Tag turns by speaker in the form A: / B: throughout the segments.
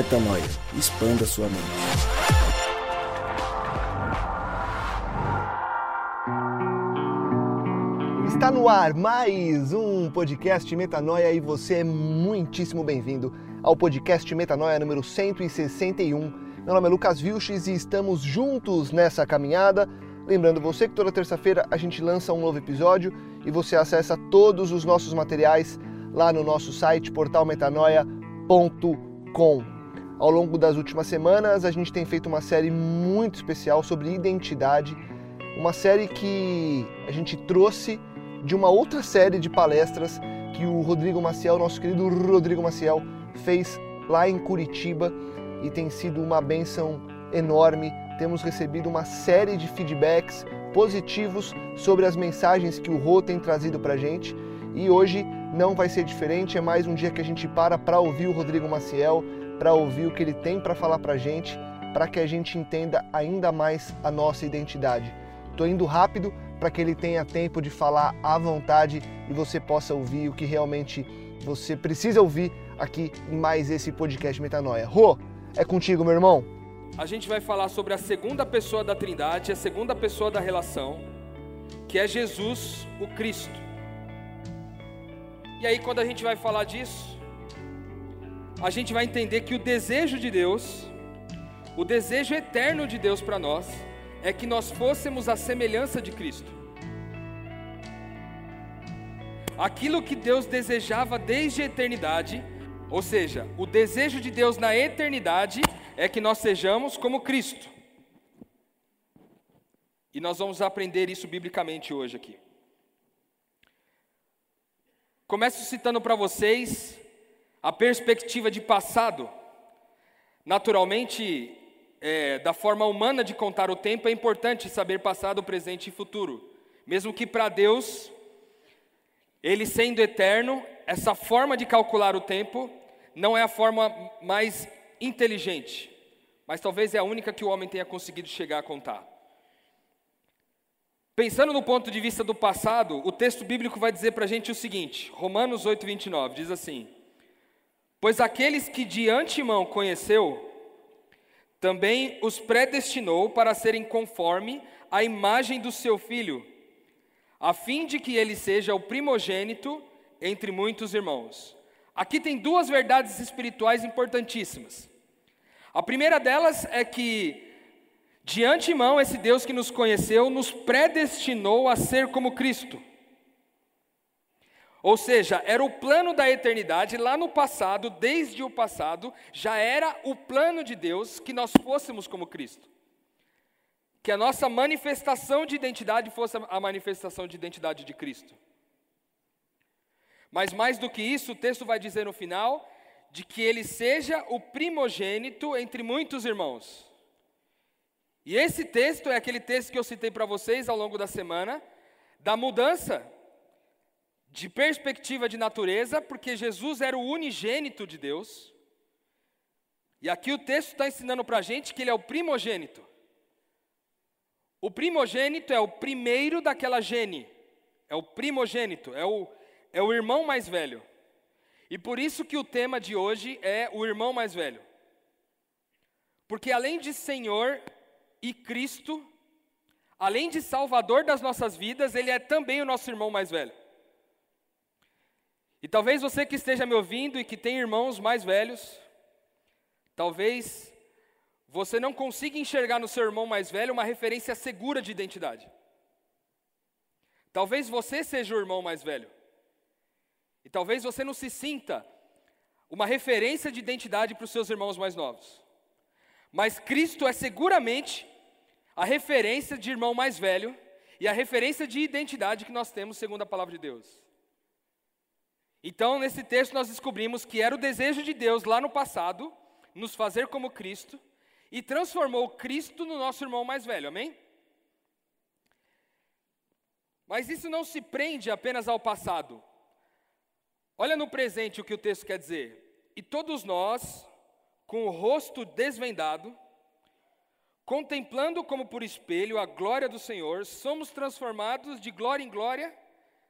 A: Metanoia. Expanda sua mente.
B: Está no ar mais um podcast Metanoia e você é muitíssimo bem-vindo ao podcast Metanoia número 161. Meu nome é Lucas Vilches e estamos juntos nessa caminhada. Lembrando você que toda terça-feira a gente lança um novo episódio e você acessa todos os nossos materiais lá no nosso site portalmetanoia.com. Ao longo das últimas semanas, a gente tem feito uma série muito especial sobre identidade, uma série que a gente trouxe de uma outra série de palestras que o Rodrigo Maciel, nosso querido Rodrigo Maciel, fez lá em Curitiba e tem sido uma benção enorme. Temos recebido uma série de feedbacks positivos sobre as mensagens que o Rô tem trazido para gente e hoje não vai ser diferente. É mais um dia que a gente para para ouvir o Rodrigo Maciel, para ouvir o que ele tem para falar para gente, para que a gente entenda ainda mais a nossa identidade. Estou indo rápido para que ele tenha tempo de falar à vontade e você possa ouvir o que realmente você precisa ouvir aqui em mais esse podcast Metanoia. Rô, é contigo, meu irmão.
C: A gente vai falar sobre a segunda pessoa da Trindade, a segunda pessoa da relação, que é Jesus, o Cristo. E aí, quando a gente vai falar disso, a gente vai entender que o desejo de Deus, o desejo eterno de Deus para nós, é que nós fôssemos a semelhança de Cristo. Aquilo que Deus desejava desde a eternidade, ou seja, o desejo de Deus na eternidade é que nós sejamos como Cristo. E nós vamos aprender isso biblicamente hoje aqui. Começo citando para vocês a perspectiva de passado. Naturalmente, é, da forma humana de contar o tempo, é importante saber passado, presente e futuro. Mesmo que para Deus, Ele sendo eterno, essa forma de calcular o tempo não é a forma mais inteligente, mas talvez é a única que o homem tenha conseguido chegar a contar. Pensando no ponto de vista do passado, o texto bíblico vai dizer para a gente o seguinte: Romanos 8, 29 diz assim: Pois aqueles que de antemão conheceu, também os predestinou para serem conforme a imagem do seu filho, a fim de que ele seja o primogênito entre muitos irmãos. Aqui tem duas verdades espirituais importantíssimas. A primeira delas é que de antemão, esse Deus que nos conheceu nos predestinou a ser como Cristo. Ou seja, era o plano da eternidade lá no passado, desde o passado, já era o plano de Deus que nós fôssemos como Cristo. Que a nossa manifestação de identidade fosse a manifestação de identidade de Cristo. Mas mais do que isso, o texto vai dizer no final de que ele seja o primogênito entre muitos irmãos. E esse texto é aquele texto que eu citei para vocês ao longo da semana, da mudança de perspectiva de natureza, porque Jesus era o unigênito de Deus. E aqui o texto está ensinando para a gente que ele é o primogênito. O primogênito é o primeiro daquela gene, é o primogênito, é o, é o irmão mais velho. E por isso que o tema de hoje é o irmão mais velho. Porque além de Senhor, e Cristo, além de Salvador das nossas vidas, Ele é também o nosso irmão mais velho. E talvez você que esteja me ouvindo e que tem irmãos mais velhos, talvez você não consiga enxergar no seu irmão mais velho uma referência segura de identidade. Talvez você seja o irmão mais velho. E talvez você não se sinta uma referência de identidade para os seus irmãos mais novos. Mas Cristo é seguramente a referência de irmão mais velho e a referência de identidade que nós temos segundo a palavra de Deus. Então, nesse texto, nós descobrimos que era o desejo de Deus lá no passado nos fazer como Cristo e transformou Cristo no nosso irmão mais velho, amém? Mas isso não se prende apenas ao passado. Olha no presente o que o texto quer dizer. E todos nós, com o rosto desvendado, contemplando como por espelho a glória do Senhor, somos transformados de glória em glória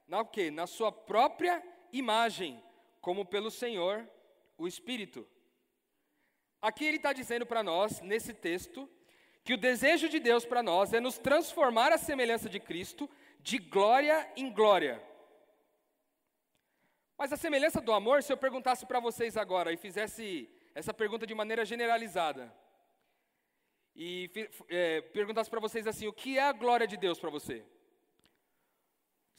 C: na o quê? Na sua própria imagem, como pelo Senhor, o Espírito. Aqui ele está dizendo para nós, nesse texto, que o desejo de Deus para nós é nos transformar à semelhança de Cristo, de glória em glória. Mas a semelhança do amor, se eu perguntasse para vocês agora e fizesse essa pergunta de maneira generalizada, e é, perguntasse para vocês assim: o que é a glória de Deus para você?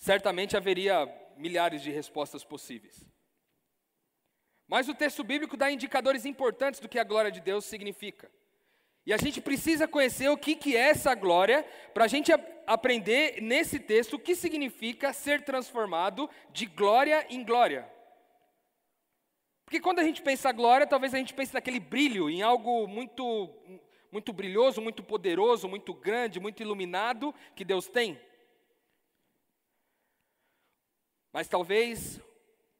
C: Certamente haveria milhares de respostas possíveis. Mas o texto bíblico dá indicadores importantes do que a glória de Deus significa. E a gente precisa conhecer o que, que é essa glória, para a gente aprender nesse texto o que significa ser transformado de glória em glória. Porque quando a gente pensa glória, talvez a gente pense naquele brilho, em algo muito, muito brilhoso, muito poderoso, muito grande, muito iluminado que Deus tem. Mas talvez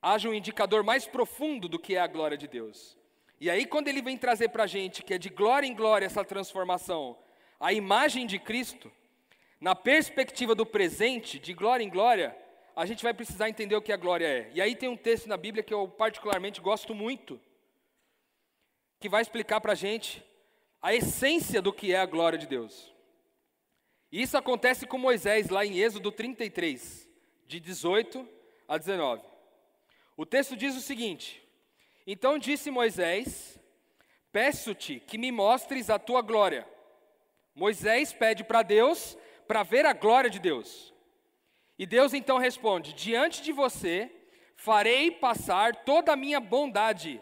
C: haja um indicador mais profundo do que é a glória de Deus. E aí, quando ele vem trazer para a gente que é de glória em glória essa transformação, a imagem de Cristo, na perspectiva do presente, de glória em glória, a gente vai precisar entender o que a glória é. E aí tem um texto na Bíblia que eu particularmente gosto muito, que vai explicar para a gente a essência do que é a glória de Deus. E isso acontece com Moisés lá em Êxodo 33, de 18 a 19. O texto diz o seguinte: então disse Moisés: Peço-te que me mostres a tua glória. Moisés pede para Deus para ver a glória de Deus. E Deus então responde: Diante de você farei passar toda a minha bondade.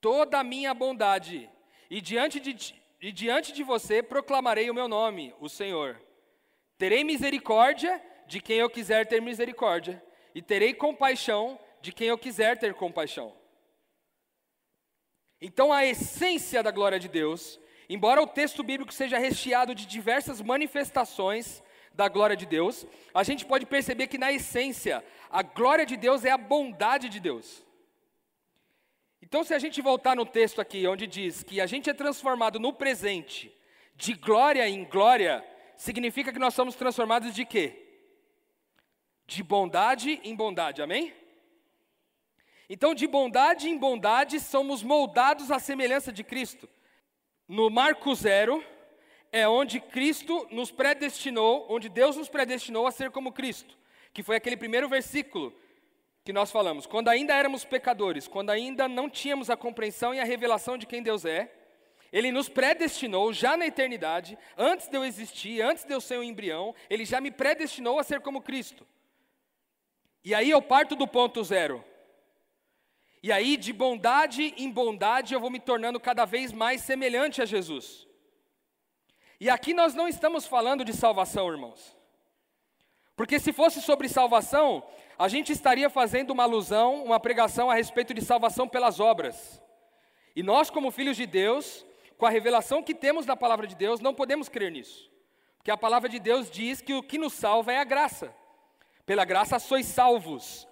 C: Toda a minha bondade. E diante de, e diante de você proclamarei o meu nome, o Senhor. Terei misericórdia de quem eu quiser ter misericórdia, e terei compaixão de quem eu quiser ter compaixão. Então, a essência da glória de Deus, embora o texto bíblico seja recheado de diversas manifestações da glória de Deus, a gente pode perceber que, na essência, a glória de Deus é a bondade de Deus. Então, se a gente voltar no texto aqui, onde diz que a gente é transformado no presente, de glória em glória, significa que nós somos transformados de quê? De bondade em bondade, amém? Então, de bondade em bondade, somos moldados à semelhança de Cristo. No Marco Zero, é onde Cristo nos predestinou, onde Deus nos predestinou a ser como Cristo, que foi aquele primeiro versículo que nós falamos. Quando ainda éramos pecadores, quando ainda não tínhamos a compreensão e a revelação de quem Deus é, Ele nos predestinou já na eternidade, antes de eu existir, antes de eu ser um embrião, Ele já me predestinou a ser como Cristo. E aí eu parto do ponto zero. E aí, de bondade em bondade, eu vou me tornando cada vez mais semelhante a Jesus. E aqui nós não estamos falando de salvação, irmãos. Porque se fosse sobre salvação, a gente estaria fazendo uma alusão, uma pregação a respeito de salvação pelas obras. E nós, como filhos de Deus, com a revelação que temos da palavra de Deus, não podemos crer nisso. Porque a palavra de Deus diz que o que nos salva é a graça. Pela graça sois salvos,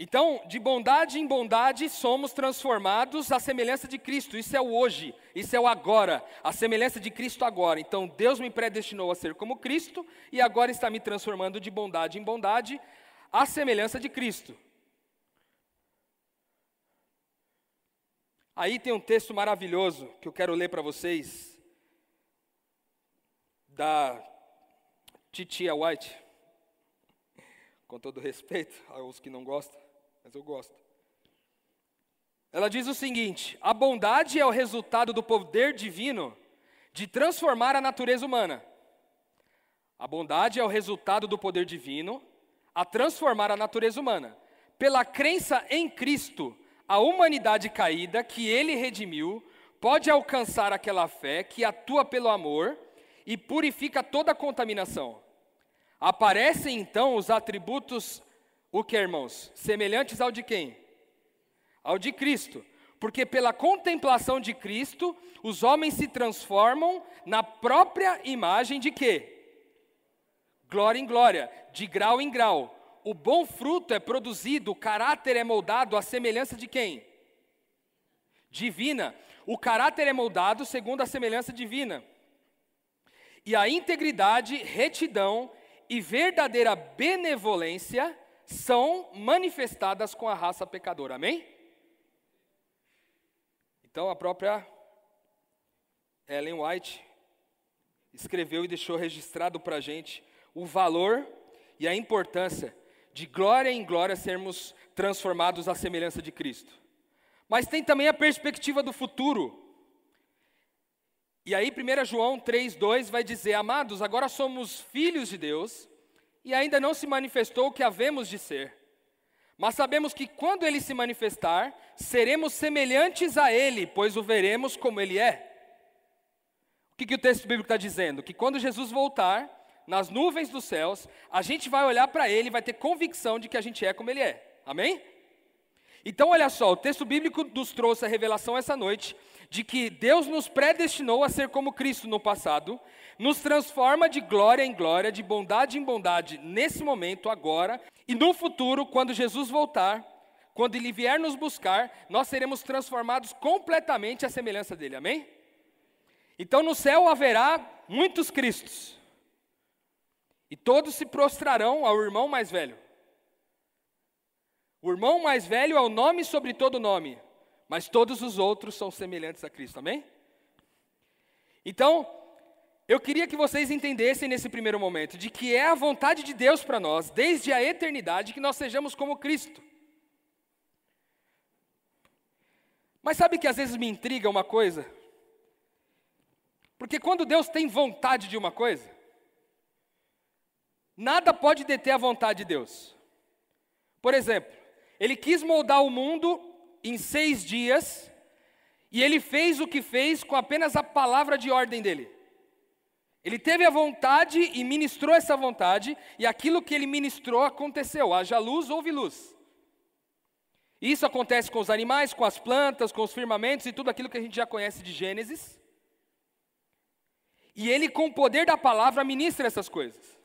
C: então, de bondade em bondade, somos transformados à semelhança de Cristo. Isso é o hoje, isso é o agora, a semelhança de Cristo agora. Então, Deus me predestinou a ser como Cristo e agora está me transformando de bondade em bondade à semelhança de Cristo. Aí tem um texto maravilhoso que eu quero ler para vocês, da Titia White, com todo respeito aos que não gostam mas eu gosto. Ela diz o seguinte: a bondade é o resultado do poder divino de transformar a natureza humana. A bondade é o resultado do poder divino a transformar a natureza humana. Pela crença em Cristo, a humanidade caída que ele redimiu pode alcançar aquela fé que atua pelo amor e purifica toda contaminação. Aparecem então os atributos o que, irmãos? Semelhantes ao de quem? Ao de Cristo. Porque pela contemplação de Cristo, os homens se transformam na própria imagem de quê? Glória em glória, de grau em grau. O bom fruto é produzido, o caráter é moldado à semelhança de quem? Divina. O caráter é moldado segundo a semelhança divina. E a integridade, retidão e verdadeira benevolência são manifestadas com a raça pecadora. Amém? Então a própria Ellen White escreveu e deixou registrado para a gente o valor e a importância de glória em glória sermos transformados à semelhança de Cristo. Mas tem também a perspectiva do futuro. E aí 1 João 3,2 vai dizer, amados, agora somos filhos de Deus, e ainda não se manifestou o que havemos de ser. Mas sabemos que quando ele se manifestar, seremos semelhantes a ele, pois o veremos como ele é. O que, que o texto bíblico está dizendo? Que quando Jesus voltar, nas nuvens dos céus, a gente vai olhar para ele e vai ter convicção de que a gente é como ele é. Amém? Então, olha só, o texto bíblico nos trouxe a revelação essa noite de que Deus nos predestinou a ser como Cristo no passado, nos transforma de glória em glória, de bondade em bondade nesse momento, agora, e no futuro, quando Jesus voltar, quando Ele vier nos buscar, nós seremos transformados completamente à semelhança dele, amém? Então no céu haverá muitos Cristos, e todos se prostrarão ao irmão mais velho. O irmão mais velho é o nome sobre todo nome, mas todos os outros são semelhantes a Cristo, amém? Então, eu queria que vocês entendessem nesse primeiro momento de que é a vontade de Deus para nós, desde a eternidade, que nós sejamos como Cristo. Mas sabe que às vezes me intriga uma coisa? Porque quando Deus tem vontade de uma coisa, nada pode deter a vontade de Deus. Por exemplo, ele quis moldar o mundo em seis dias, e ele fez o que fez com apenas a palavra de ordem dele. Ele teve a vontade e ministrou essa vontade, e aquilo que ele ministrou aconteceu. Haja luz, houve luz. Isso acontece com os animais, com as plantas, com os firmamentos e tudo aquilo que a gente já conhece de Gênesis. E ele, com o poder da palavra, ministra essas coisas.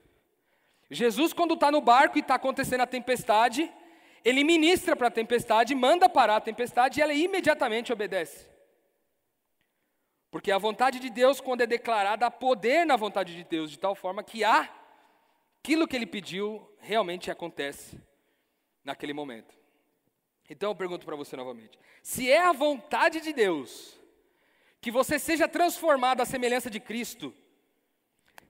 C: Jesus, quando está no barco e está acontecendo a tempestade, ele ministra para a tempestade, manda parar a tempestade e ela imediatamente obedece. Porque a vontade de Deus, quando é declarada, há poder na vontade de Deus, de tal forma que há aquilo que ele pediu realmente acontece naquele momento. Então eu pergunto para você novamente: se é a vontade de Deus que você seja transformado à semelhança de Cristo,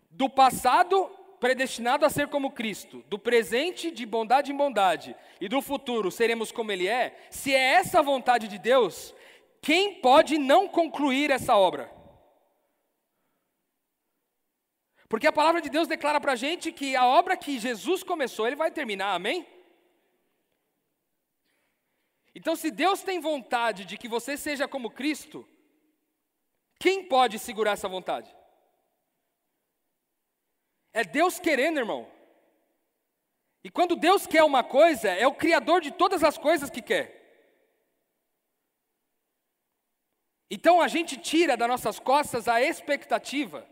C: do passado predestinado a ser como Cristo, do presente de bondade em bondade e do futuro seremos como Ele é, se é essa a vontade de Deus, quem pode não concluir essa obra? Porque a palavra de Deus declara para a gente que a obra que Jesus começou, Ele vai terminar, amém? Então, se Deus tem vontade de que você seja como Cristo, quem pode segurar essa vontade? É Deus querendo, irmão. E quando Deus quer uma coisa, é o Criador de todas as coisas que quer. Então a gente tira das nossas costas a expectativa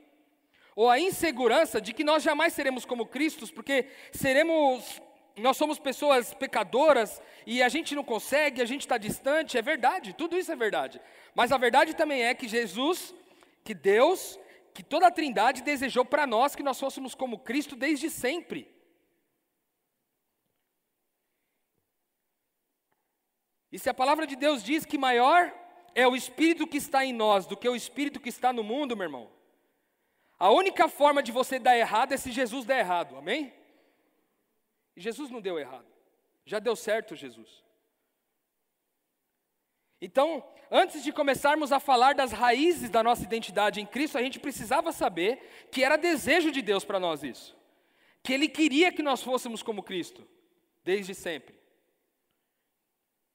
C: ou a insegurança de que nós jamais seremos como Cristo, porque seremos, nós somos pessoas pecadoras e a gente não consegue, a gente está distante. É verdade, tudo isso é verdade. Mas a verdade também é que Jesus, que Deus, que toda a Trindade desejou para nós que nós fôssemos como Cristo desde sempre. E se a palavra de Deus diz que maior é o Espírito que está em nós do que o Espírito que está no mundo, meu irmão, a única forma de você dar errado é se Jesus der errado, amém? E Jesus não deu errado, já deu certo Jesus. Então, antes de começarmos a falar das raízes da nossa identidade em Cristo, a gente precisava saber que era desejo de Deus para nós isso. Que Ele queria que nós fôssemos como Cristo, desde sempre.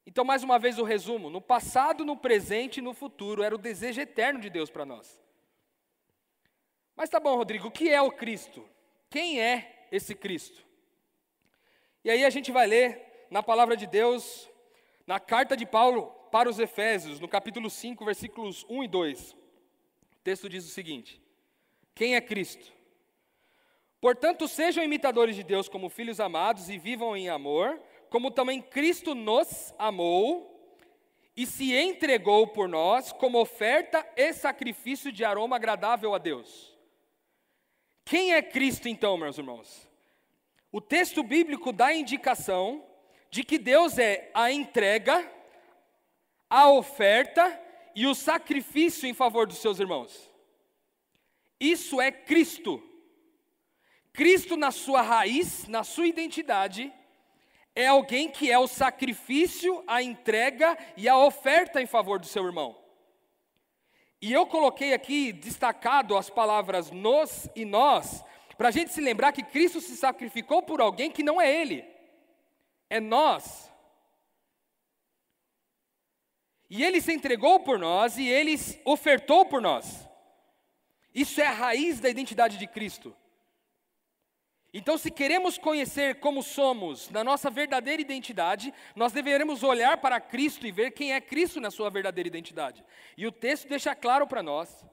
C: Então, mais uma vez, o resumo: no passado, no presente e no futuro, era o desejo eterno de Deus para nós. Mas tá bom, Rodrigo, o que é o Cristo? Quem é esse Cristo? E aí a gente vai ler na palavra de Deus, na carta de Paulo para os Efésios, no capítulo 5, versículos 1 e 2. O texto diz o seguinte: Quem é Cristo? Portanto, sejam imitadores de Deus como filhos amados e vivam em amor, como também Cristo nos amou e se entregou por nós como oferta e sacrifício de aroma agradável a Deus. Quem é Cristo então, meus irmãos? O texto bíblico dá indicação de que Deus é a entrega a oferta e o sacrifício em favor dos seus irmãos. Isso é Cristo. Cristo, na sua raiz, na sua identidade, é alguém que é o sacrifício, a entrega e a oferta em favor do seu irmão. E eu coloquei aqui destacado as palavras nos e nós, para a gente se lembrar que Cristo se sacrificou por alguém que não é Ele, é nós. E Ele se entregou por nós e Ele ofertou por nós. Isso é a raiz da identidade de Cristo. Então, se queremos conhecer como somos na nossa verdadeira identidade, nós deveremos olhar para Cristo e ver quem é Cristo na sua verdadeira identidade. E o texto deixa claro para nós.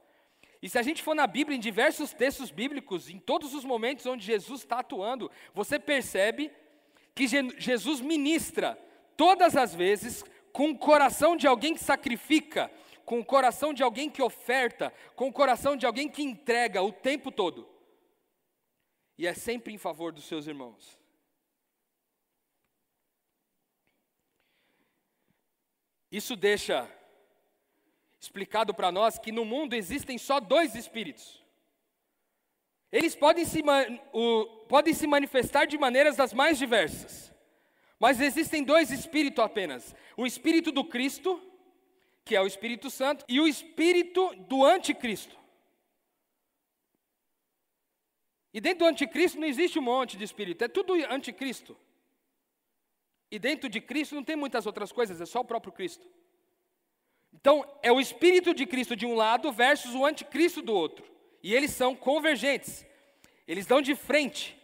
C: E se a gente for na Bíblia, em diversos textos bíblicos, em todos os momentos onde Jesus está atuando, você percebe que Jesus ministra todas as vezes com o coração de alguém que sacrifica, com o coração de alguém que oferta, com o coração de alguém que entrega o tempo todo e é sempre em favor dos seus irmãos. Isso deixa explicado para nós que no mundo existem só dois espíritos. Eles podem se, o, podem se manifestar de maneiras das mais diversas, mas existem dois espíritos apenas: o espírito do Cristo, que é o Espírito Santo, e o espírito do Anticristo. E dentro do anticristo não existe um monte de espírito, é tudo anticristo. E dentro de Cristo não tem muitas outras coisas, é só o próprio Cristo. Então, é o espírito de Cristo de um lado versus o anticristo do outro. E eles são convergentes. Eles dão de frente.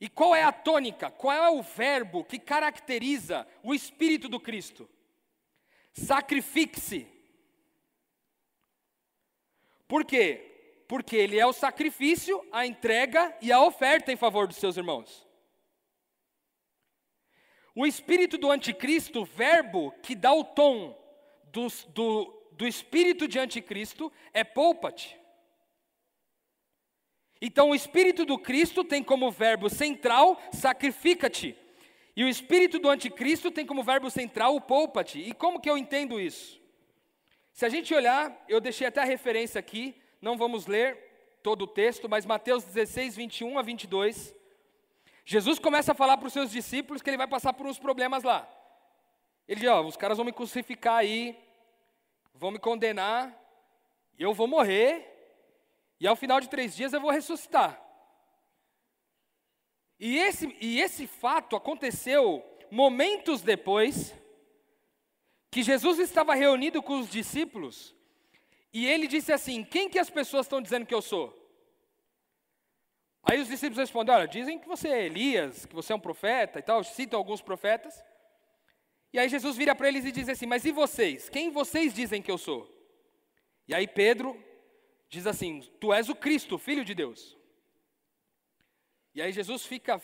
C: E qual é a tônica? Qual é o verbo que caracteriza o espírito do Cristo? Sacrifique-se. Por quê? porque ele é o sacrifício, a entrega e a oferta em favor dos seus irmãos. O espírito do anticristo, verbo que dá o tom do, do, do espírito de anticristo, é poupa-te. Então, o espírito do Cristo tem como verbo central sacrifica-te. E o espírito do anticristo tem como verbo central o poupa-te. E como que eu entendo isso? Se a gente olhar, eu deixei até a referência aqui, não vamos ler todo o texto, mas Mateus 16, 21 a 22. Jesus começa a falar para os seus discípulos que ele vai passar por uns problemas lá. Ele diz: Ó, os caras vão me crucificar aí, vão me condenar, eu vou morrer, e ao final de três dias eu vou ressuscitar. E esse, e esse fato aconteceu momentos depois que Jesus estava reunido com os discípulos e ele disse assim: Quem que as pessoas estão dizendo que eu sou? Aí os discípulos respondem: Olha, dizem que você é Elias, que você é um profeta e tal, citam alguns profetas. E aí Jesus vira para eles e diz assim: Mas e vocês? Quem vocês dizem que eu sou? E aí Pedro diz assim: Tu és o Cristo, filho de Deus. E aí Jesus fica,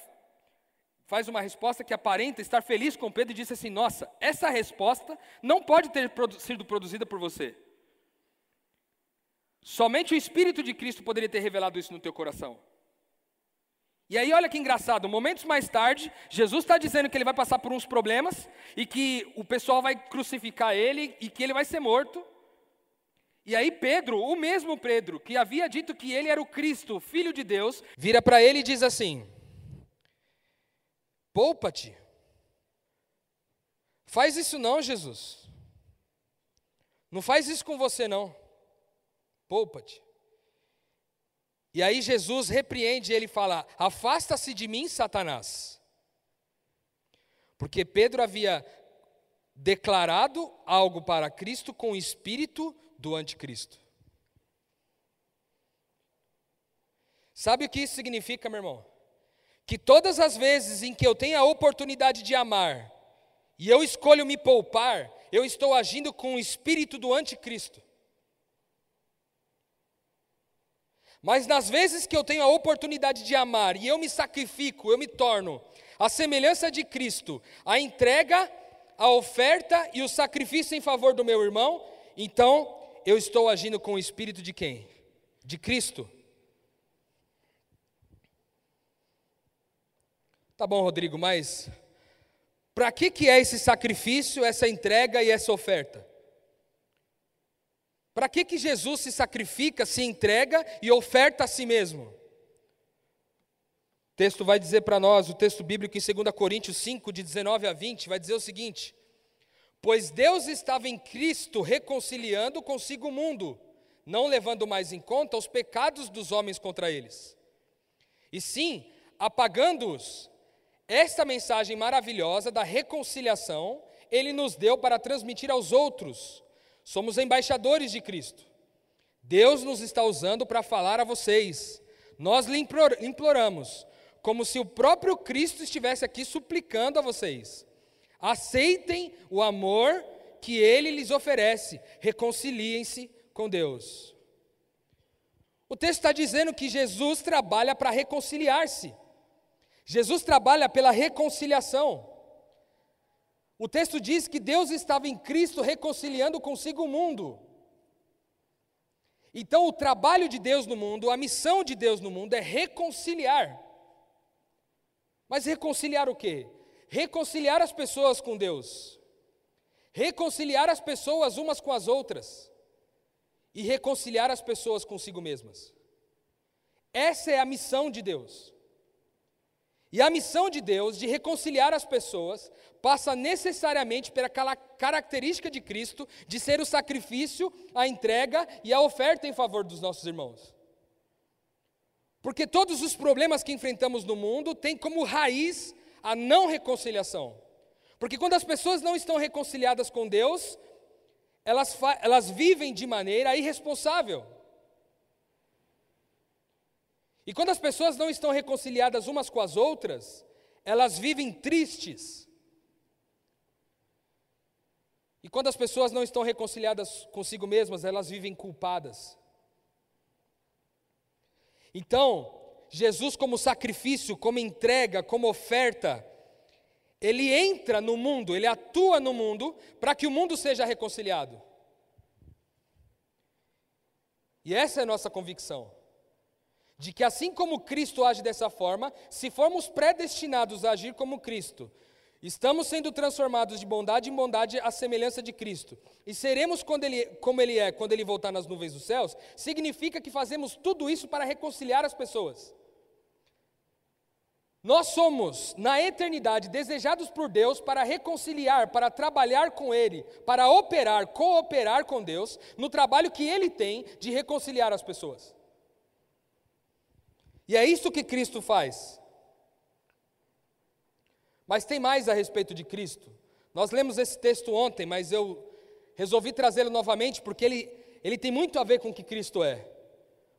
C: faz uma resposta que aparenta estar feliz com Pedro e diz assim: Nossa, essa resposta não pode ter sido produzida por você. Somente o Espírito de Cristo poderia ter revelado isso no teu coração. E aí, olha que engraçado, momentos mais tarde, Jesus está dizendo que ele vai passar por uns problemas e que o pessoal vai crucificar ele e que ele vai ser morto. E aí, Pedro, o mesmo Pedro, que havia dito que ele era o Cristo, filho de Deus, vira para ele e diz assim: Poupa-te. Faz isso não, Jesus. Não faz isso com você não poupa-te. E aí Jesus repreende ele e fala: Afasta-se de mim, Satanás. Porque Pedro havia declarado algo para Cristo com o espírito do anticristo. Sabe o que isso significa, meu irmão? Que todas as vezes em que eu tenho a oportunidade de amar e eu escolho me poupar, eu estou agindo com o espírito do anticristo. Mas nas vezes que eu tenho a oportunidade de amar e eu me sacrifico, eu me torno a semelhança de Cristo, a entrega, a oferta e o sacrifício em favor do meu irmão, então eu estou agindo com o espírito de quem? De Cristo. Tá bom, Rodrigo, mas para que que é esse sacrifício, essa entrega e essa oferta? Para que, que Jesus se sacrifica, se entrega e oferta a si mesmo? O texto vai dizer para nós, o texto bíblico em 2 Coríntios 5, de 19 a 20, vai dizer o seguinte: Pois Deus estava em Cristo reconciliando consigo o mundo, não levando mais em conta os pecados dos homens contra eles, e sim apagando-os. Esta mensagem maravilhosa da reconciliação, ele nos deu para transmitir aos outros. Somos embaixadores de Cristo. Deus nos está usando para falar a vocês. Nós lhe imploramos, como se o próprio Cristo estivesse aqui suplicando a vocês. Aceitem o amor que ele lhes oferece, reconciliem-se com Deus. O texto está dizendo que Jesus trabalha para reconciliar-se. Jesus trabalha pela reconciliação. O texto diz que Deus estava em Cristo reconciliando consigo o mundo. Então, o trabalho de Deus no mundo, a missão de Deus no mundo é reconciliar. Mas reconciliar o quê? Reconciliar as pessoas com Deus, reconciliar as pessoas umas com as outras e reconciliar as pessoas consigo mesmas. Essa é a missão de Deus. E a missão de Deus de reconciliar as pessoas passa necessariamente pela característica de Cristo de ser o sacrifício, a entrega e a oferta em favor dos nossos irmãos. Porque todos os problemas que enfrentamos no mundo têm como raiz a não reconciliação. Porque quando as pessoas não estão reconciliadas com Deus, elas, elas vivem de maneira irresponsável. E quando as pessoas não estão reconciliadas umas com as outras, elas vivem tristes. E quando as pessoas não estão reconciliadas consigo mesmas, elas vivem culpadas. Então, Jesus, como sacrifício, como entrega, como oferta, ele entra no mundo, ele atua no mundo para que o mundo seja reconciliado. E essa é a nossa convicção de que assim como Cristo age dessa forma, se formos predestinados a agir como Cristo, estamos sendo transformados de bondade em bondade à semelhança de Cristo, e seremos ele, como Ele é quando Ele voltar nas nuvens dos céus, significa que fazemos tudo isso para reconciliar as pessoas. Nós somos, na eternidade, desejados por Deus para reconciliar, para trabalhar com Ele, para operar, cooperar com Deus, no trabalho que Ele tem de reconciliar as pessoas. E é isso que Cristo faz. Mas tem mais a respeito de Cristo. Nós lemos esse texto ontem, mas eu resolvi trazê-lo novamente porque ele, ele tem muito a ver com o que Cristo é.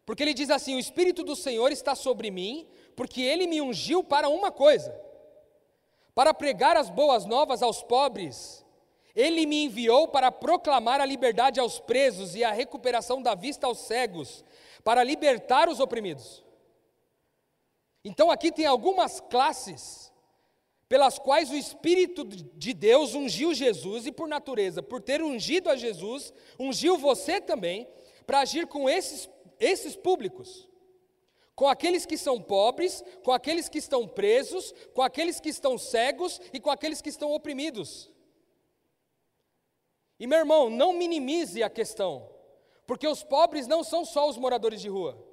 C: Porque ele diz assim: O Espírito do Senhor está sobre mim, porque ele me ungiu para uma coisa, para pregar as boas novas aos pobres. Ele me enviou para proclamar a liberdade aos presos e a recuperação da vista aos cegos, para libertar os oprimidos então aqui tem algumas classes pelas quais o Espírito de Deus ungiu Jesus e por natureza, por ter ungido a Jesus, ungiu você também para agir com esses, esses públicos. Com aqueles que são pobres, com aqueles que estão presos, com aqueles que estão cegos e com aqueles que estão oprimidos. E meu irmão, não minimize a questão, porque os pobres não são só os moradores de rua.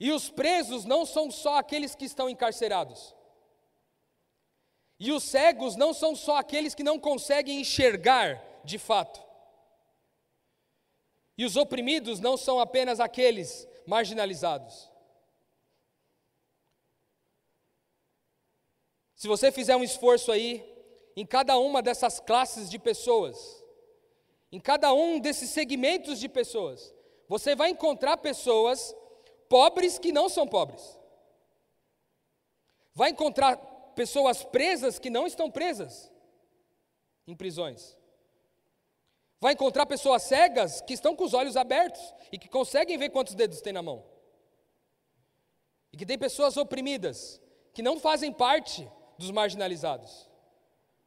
C: E os presos não são só aqueles que estão encarcerados. E os cegos não são só aqueles que não conseguem enxergar de fato. E os oprimidos não são apenas aqueles marginalizados. Se você fizer um esforço aí, em cada uma dessas classes de pessoas, em cada um desses segmentos de pessoas, você vai encontrar pessoas pobres que não são pobres. Vai encontrar pessoas presas que não estão presas em prisões. Vai encontrar pessoas cegas que estão com os olhos abertos e que conseguem ver quantos dedos tem na mão. E que tem pessoas oprimidas que não fazem parte dos marginalizados.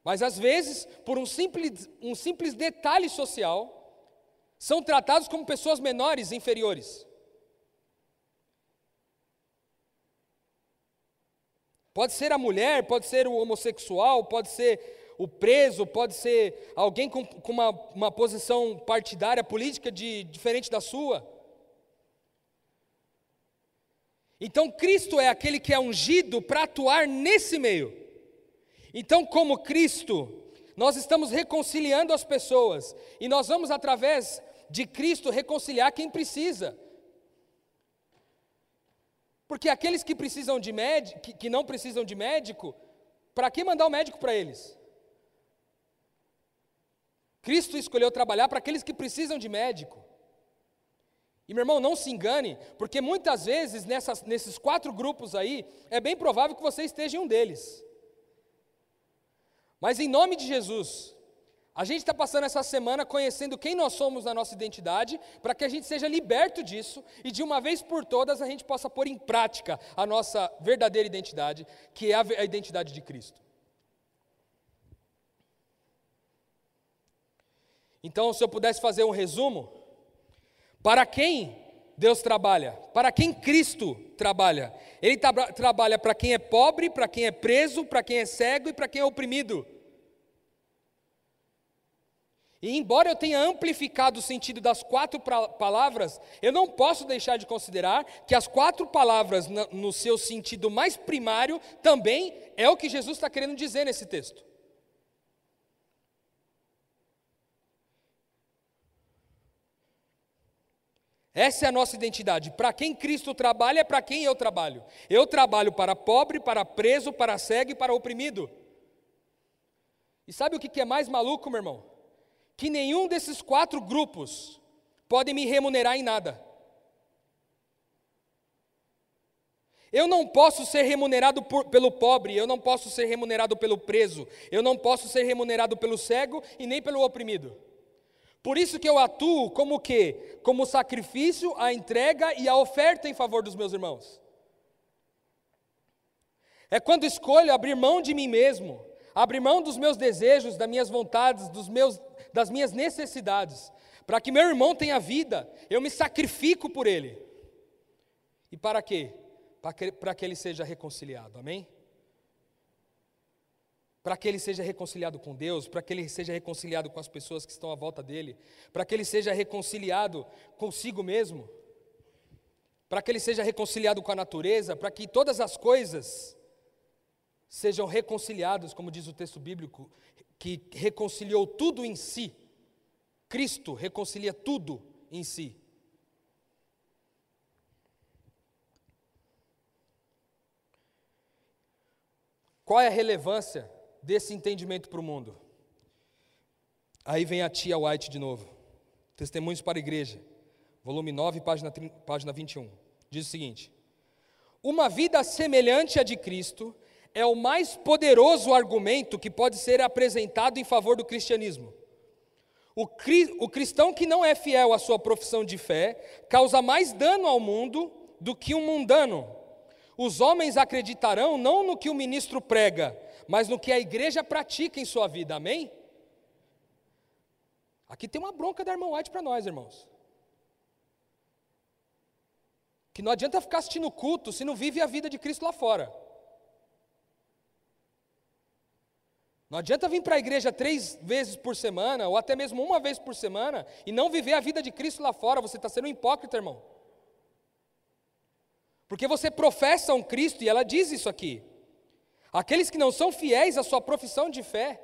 C: Mas às vezes, por um simples, um simples detalhe social, são tratados como pessoas menores, inferiores. Pode ser a mulher, pode ser o homossexual, pode ser o preso, pode ser alguém com, com uma, uma posição partidária, política de, diferente da sua. Então, Cristo é aquele que é ungido para atuar nesse meio. Então, como Cristo, nós estamos reconciliando as pessoas, e nós vamos, através de Cristo, reconciliar quem precisa. Porque aqueles que precisam de médico, que, que não precisam de médico, para que mandar o médico para eles? Cristo escolheu trabalhar para aqueles que precisam de médico. E meu irmão, não se engane, porque muitas vezes nessas, nesses quatro grupos aí, é bem provável que você esteja em um deles. Mas em nome de Jesus, a gente está passando essa semana conhecendo quem nós somos na nossa identidade, para que a gente seja liberto disso e de uma vez por todas a gente possa pôr em prática a nossa verdadeira identidade, que é a identidade de Cristo. Então, se eu pudesse fazer um resumo, para quem Deus trabalha? Para quem Cristo trabalha? Ele tra trabalha para quem é pobre, para quem é preso, para quem é cego e para quem é oprimido. E embora eu tenha amplificado o sentido das quatro palavras, eu não posso deixar de considerar que as quatro palavras, no seu sentido mais primário, também é o que Jesus está querendo dizer nesse texto. Essa é a nossa identidade. Para quem Cristo trabalha, é para quem eu trabalho. Eu trabalho para pobre, para preso, para cego e para oprimido. E sabe o que é mais maluco, meu irmão? Que nenhum desses quatro grupos pode me remunerar em nada. Eu não posso ser remunerado por, pelo pobre, eu não posso ser remunerado pelo preso, eu não posso ser remunerado pelo cego e nem pelo oprimido. Por isso que eu atuo como que? Como sacrifício, a entrega e a oferta em favor dos meus irmãos. É quando escolho abrir mão de mim mesmo, abrir mão dos meus desejos, das minhas vontades, dos meus, das minhas necessidades, para que meu irmão tenha vida, eu me sacrifico por ele. E para quê? Para que, para que ele seja reconciliado, amém? para que ele seja reconciliado com Deus, para que ele seja reconciliado com as pessoas que estão à volta dele, para que ele seja reconciliado consigo mesmo, para que ele seja reconciliado com a natureza, para que todas as coisas sejam reconciliadas, como diz o texto bíblico, que reconciliou tudo em si. Cristo reconcilia tudo em si. Qual é a relevância desse entendimento para o mundo. Aí vem a tia White de novo. Testemunhos para a Igreja, volume 9, página, página 21. Diz o seguinte: Uma vida semelhante à de Cristo é o mais poderoso argumento que pode ser apresentado em favor do cristianismo. O, cri, o cristão que não é fiel à sua profissão de fé causa mais dano ao mundo do que um mundano. Os homens acreditarão não no que o ministro prega, mas no que a igreja pratica em sua vida, amém? Aqui tem uma bronca da irmã White para nós, irmãos. Que não adianta ficar assistindo culto se não vive a vida de Cristo lá fora. Não adianta vir para a igreja três vezes por semana, ou até mesmo uma vez por semana, e não viver a vida de Cristo lá fora, você está sendo um hipócrita, irmão. Porque você professa um Cristo, e ela diz isso aqui. Aqueles que não são fiéis à sua profissão de fé.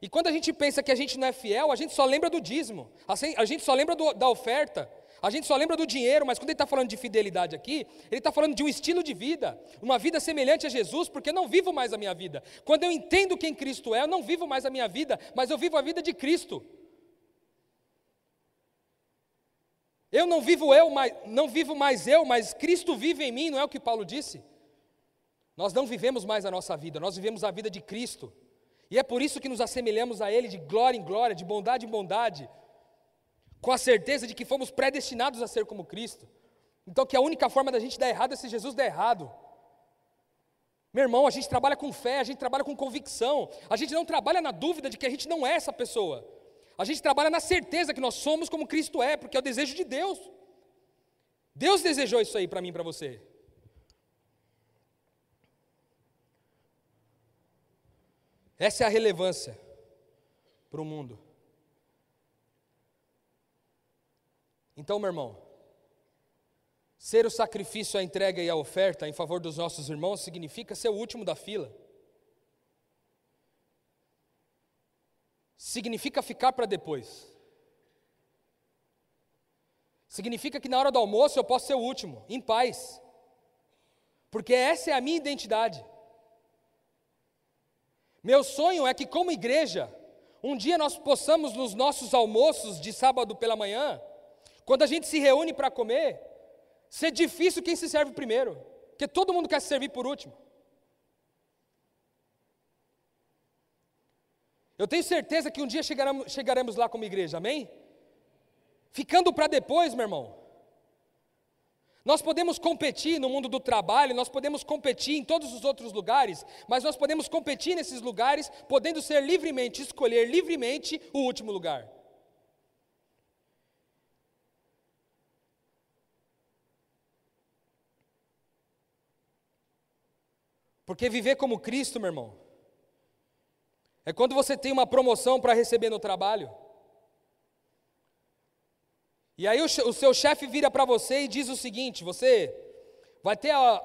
C: E quando a gente pensa que a gente não é fiel, a gente só lembra do dízimo, a gente só lembra do, da oferta, a gente só lembra do dinheiro, mas quando ele está falando de fidelidade aqui, ele está falando de um estilo de vida, uma vida semelhante a Jesus, porque eu não vivo mais a minha vida. Quando eu entendo quem Cristo é, eu não vivo mais a minha vida, mas eu vivo a vida de Cristo. Eu não vivo eu, mais, não vivo mais eu, mas Cristo vive em mim, não é o que Paulo disse? Nós não vivemos mais a nossa vida, nós vivemos a vida de Cristo. E é por isso que nos assemelhamos a Ele de glória em glória, de bondade em bondade, com a certeza de que fomos predestinados a ser como Cristo. Então, que a única forma da gente dar errado é se Jesus der errado. Meu irmão, a gente trabalha com fé, a gente trabalha com convicção, a gente não trabalha na dúvida de que a gente não é essa pessoa. A gente trabalha na certeza que nós somos como Cristo é, porque é o desejo de Deus. Deus desejou isso aí para mim e para você. Essa é a relevância para o mundo. Então, meu irmão, ser o sacrifício, a entrega e a oferta em favor dos nossos irmãos significa ser o último da fila. Significa ficar para depois. Significa que na hora do almoço eu posso ser o último, em paz. Porque essa é a minha identidade. Meu sonho é que, como igreja, um dia nós possamos, nos nossos almoços de sábado pela manhã, quando a gente se reúne para comer, ser difícil quem se serve primeiro, porque todo mundo quer se servir por último. Eu tenho certeza que um dia chegaremos, chegaremos lá como igreja, amém? Ficando para depois, meu irmão. Nós podemos competir no mundo do trabalho, nós podemos competir em todos os outros lugares, mas nós podemos competir nesses lugares, podendo ser livremente, escolher livremente o último lugar. Porque viver como Cristo, meu irmão, é quando você tem uma promoção para receber no trabalho. E aí o, o seu chefe vira para você e diz o seguinte: você vai ter a.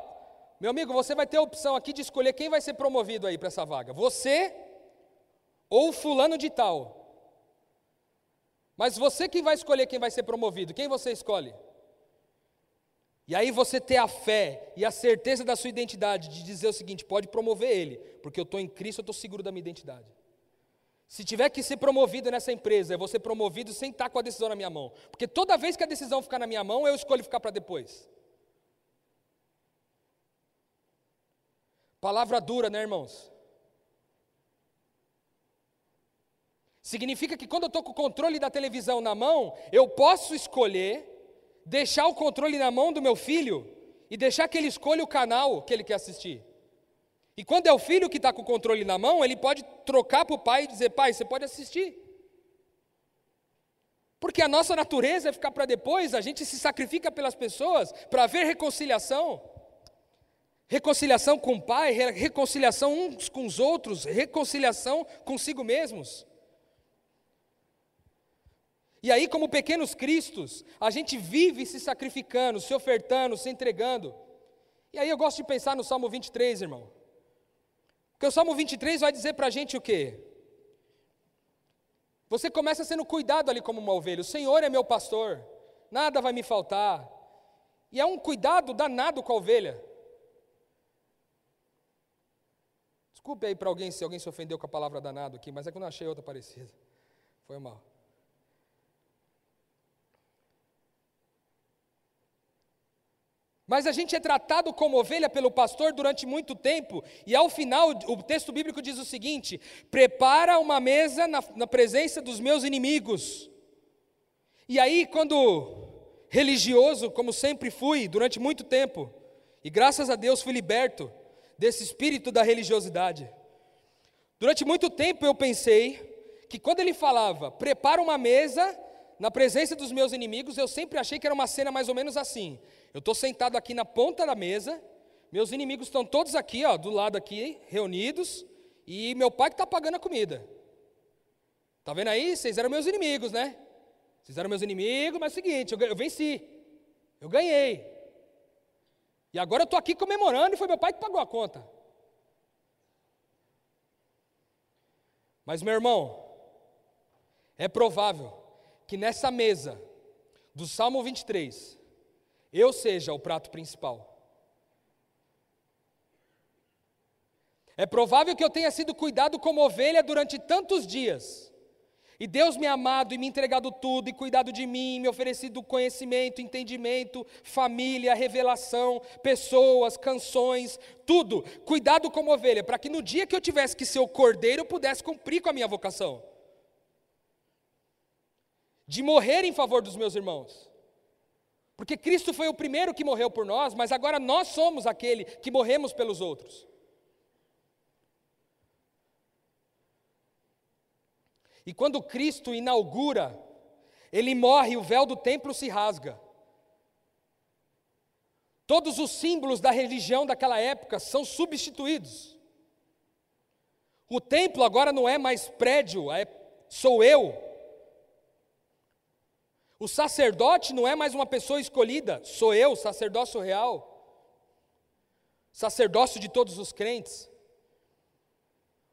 C: Meu amigo, você vai ter a opção aqui de escolher quem vai ser promovido aí para essa vaga. Você ou fulano de tal. Mas você que vai escolher quem vai ser promovido, quem você escolhe? E aí você ter a fé e a certeza da sua identidade de dizer o seguinte: pode promover ele, porque eu estou em Cristo, eu estou seguro da minha identidade. Se tiver que ser promovido nessa empresa, eu vou ser promovido sem estar com a decisão na minha mão. Porque toda vez que a decisão ficar na minha mão, eu escolho ficar para depois. Palavra dura, né, irmãos? Significa que quando eu estou com o controle da televisão na mão, eu posso escolher deixar o controle na mão do meu filho e deixar que ele escolha o canal que ele quer assistir. E quando é o filho que está com o controle na mão, ele pode trocar para o pai e dizer: pai, você pode assistir. Porque a nossa natureza é ficar para depois, a gente se sacrifica pelas pessoas para haver reconciliação. Reconciliação com o pai, reconciliação uns com os outros, reconciliação consigo mesmos. E aí, como pequenos cristos, a gente vive se sacrificando, se ofertando, se entregando. E aí eu gosto de pensar no Salmo 23, irmão. Porque o Salmo 23 vai dizer para a gente o quê? Você começa sendo cuidado ali como uma ovelha. O Senhor é meu pastor, nada vai me faltar. E é um cuidado danado com a ovelha. Desculpe aí para alguém se alguém se ofendeu com a palavra danado aqui, mas é que eu não achei outra parecida. Foi mal. Mas a gente é tratado como ovelha pelo pastor durante muito tempo, e ao final o texto bíblico diz o seguinte: prepara uma mesa na, na presença dos meus inimigos. E aí, quando religioso, como sempre fui durante muito tempo, e graças a Deus fui liberto desse espírito da religiosidade. Durante muito tempo eu pensei que quando ele falava, prepara uma mesa na presença dos meus inimigos, eu sempre achei que era uma cena mais ou menos assim. Eu estou sentado aqui na ponta da mesa, meus inimigos estão todos aqui, ó, do lado aqui, reunidos, e meu pai que está pagando a comida. Tá vendo aí? Vocês eram meus inimigos, né? Vocês eram meus inimigos, mas é o seguinte, eu, eu venci. Eu ganhei. E agora eu estou aqui comemorando e foi meu pai que pagou a conta. Mas, meu irmão, é provável que nessa mesa do Salmo 23, eu seja o prato principal. É provável que eu tenha sido cuidado como ovelha durante tantos dias. E Deus me amado e me entregado tudo, e cuidado de mim, me oferecido conhecimento, entendimento, família, revelação, pessoas, canções, tudo. Cuidado como ovelha, para que no dia que eu tivesse que ser o cordeiro, eu pudesse cumprir com a minha vocação. De morrer em favor dos meus irmãos. Porque Cristo foi o primeiro que morreu por nós, mas agora nós somos aquele que morremos pelos outros. E quando Cristo inaugura, ele morre, o véu do templo se rasga. Todos os símbolos da religião daquela época são substituídos. O templo agora não é mais prédio, é sou eu. O sacerdote não é mais uma pessoa escolhida, sou eu, sacerdócio real. Sacerdócio de todos os crentes.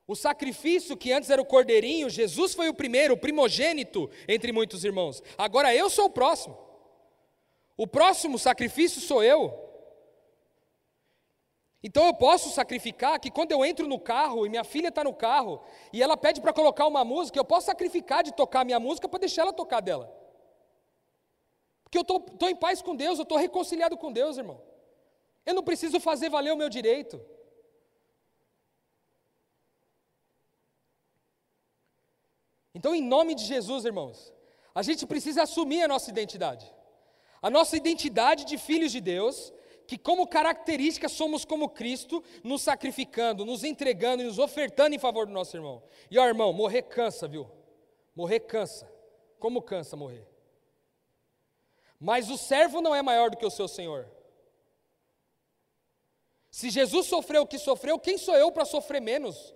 C: O sacrifício que antes era o cordeirinho, Jesus foi o primeiro, o primogênito entre muitos irmãos. Agora eu sou o próximo. O próximo sacrifício sou eu. Então eu posso sacrificar que quando eu entro no carro e minha filha está no carro e ela pede para colocar uma música, eu posso sacrificar de tocar minha música para deixar ela tocar dela. Porque eu estou em paz com Deus, eu estou reconciliado com Deus, irmão. Eu não preciso fazer valer o meu direito. Então, em nome de Jesus, irmãos, a gente precisa assumir a nossa identidade. A nossa identidade de filhos de Deus que, como característica, somos como Cristo, nos sacrificando, nos entregando e nos ofertando em favor do nosso irmão. E ó, irmão, morrer cansa, viu? Morrer cansa. Como cansa morrer? Mas o servo não é maior do que o seu senhor. Se Jesus sofreu o que sofreu, quem sou eu para sofrer menos?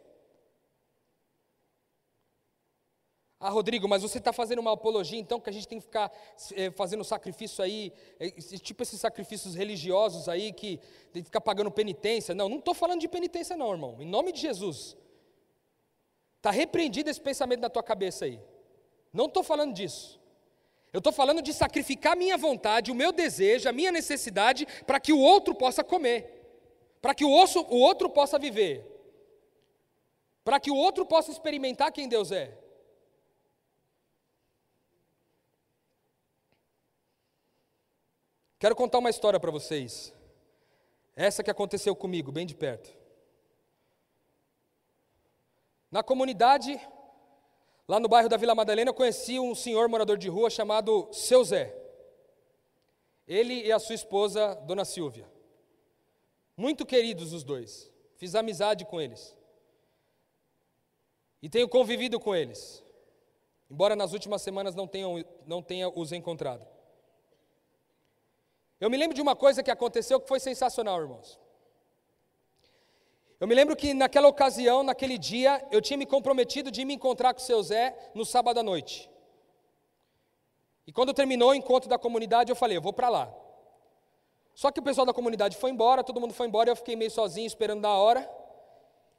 C: Ah, Rodrigo, mas você está fazendo uma apologia, então, que a gente tem que ficar é, fazendo sacrifício aí, é, tipo esses sacrifícios religiosos aí, que tem que ficar pagando penitência. Não, não estou falando de penitência, não, irmão. Em nome de Jesus. Está repreendido esse pensamento na tua cabeça aí. Não estou falando disso. Eu estou falando de sacrificar minha vontade, o meu desejo, a minha necessidade, para que o outro possa comer, para que o, osso, o outro possa viver, para que o outro possa experimentar quem Deus é. Quero contar uma história para vocês. Essa que aconteceu comigo, bem de perto. Na comunidade, lá no bairro da Vila Madalena, eu conheci um senhor morador de rua chamado Seu Zé. Ele e a sua esposa, Dona Silvia. Muito queridos os dois. Fiz amizade com eles. E tenho convivido com eles. Embora nas últimas semanas não, tenham, não tenha os encontrado. Eu me lembro de uma coisa que aconteceu que foi sensacional, irmãos. Eu me lembro que naquela ocasião, naquele dia, eu tinha me comprometido de me encontrar com o seu Zé no sábado à noite. E quando terminou o encontro da comunidade, eu falei, eu vou para lá. Só que o pessoal da comunidade foi embora, todo mundo foi embora, eu fiquei meio sozinho esperando da hora.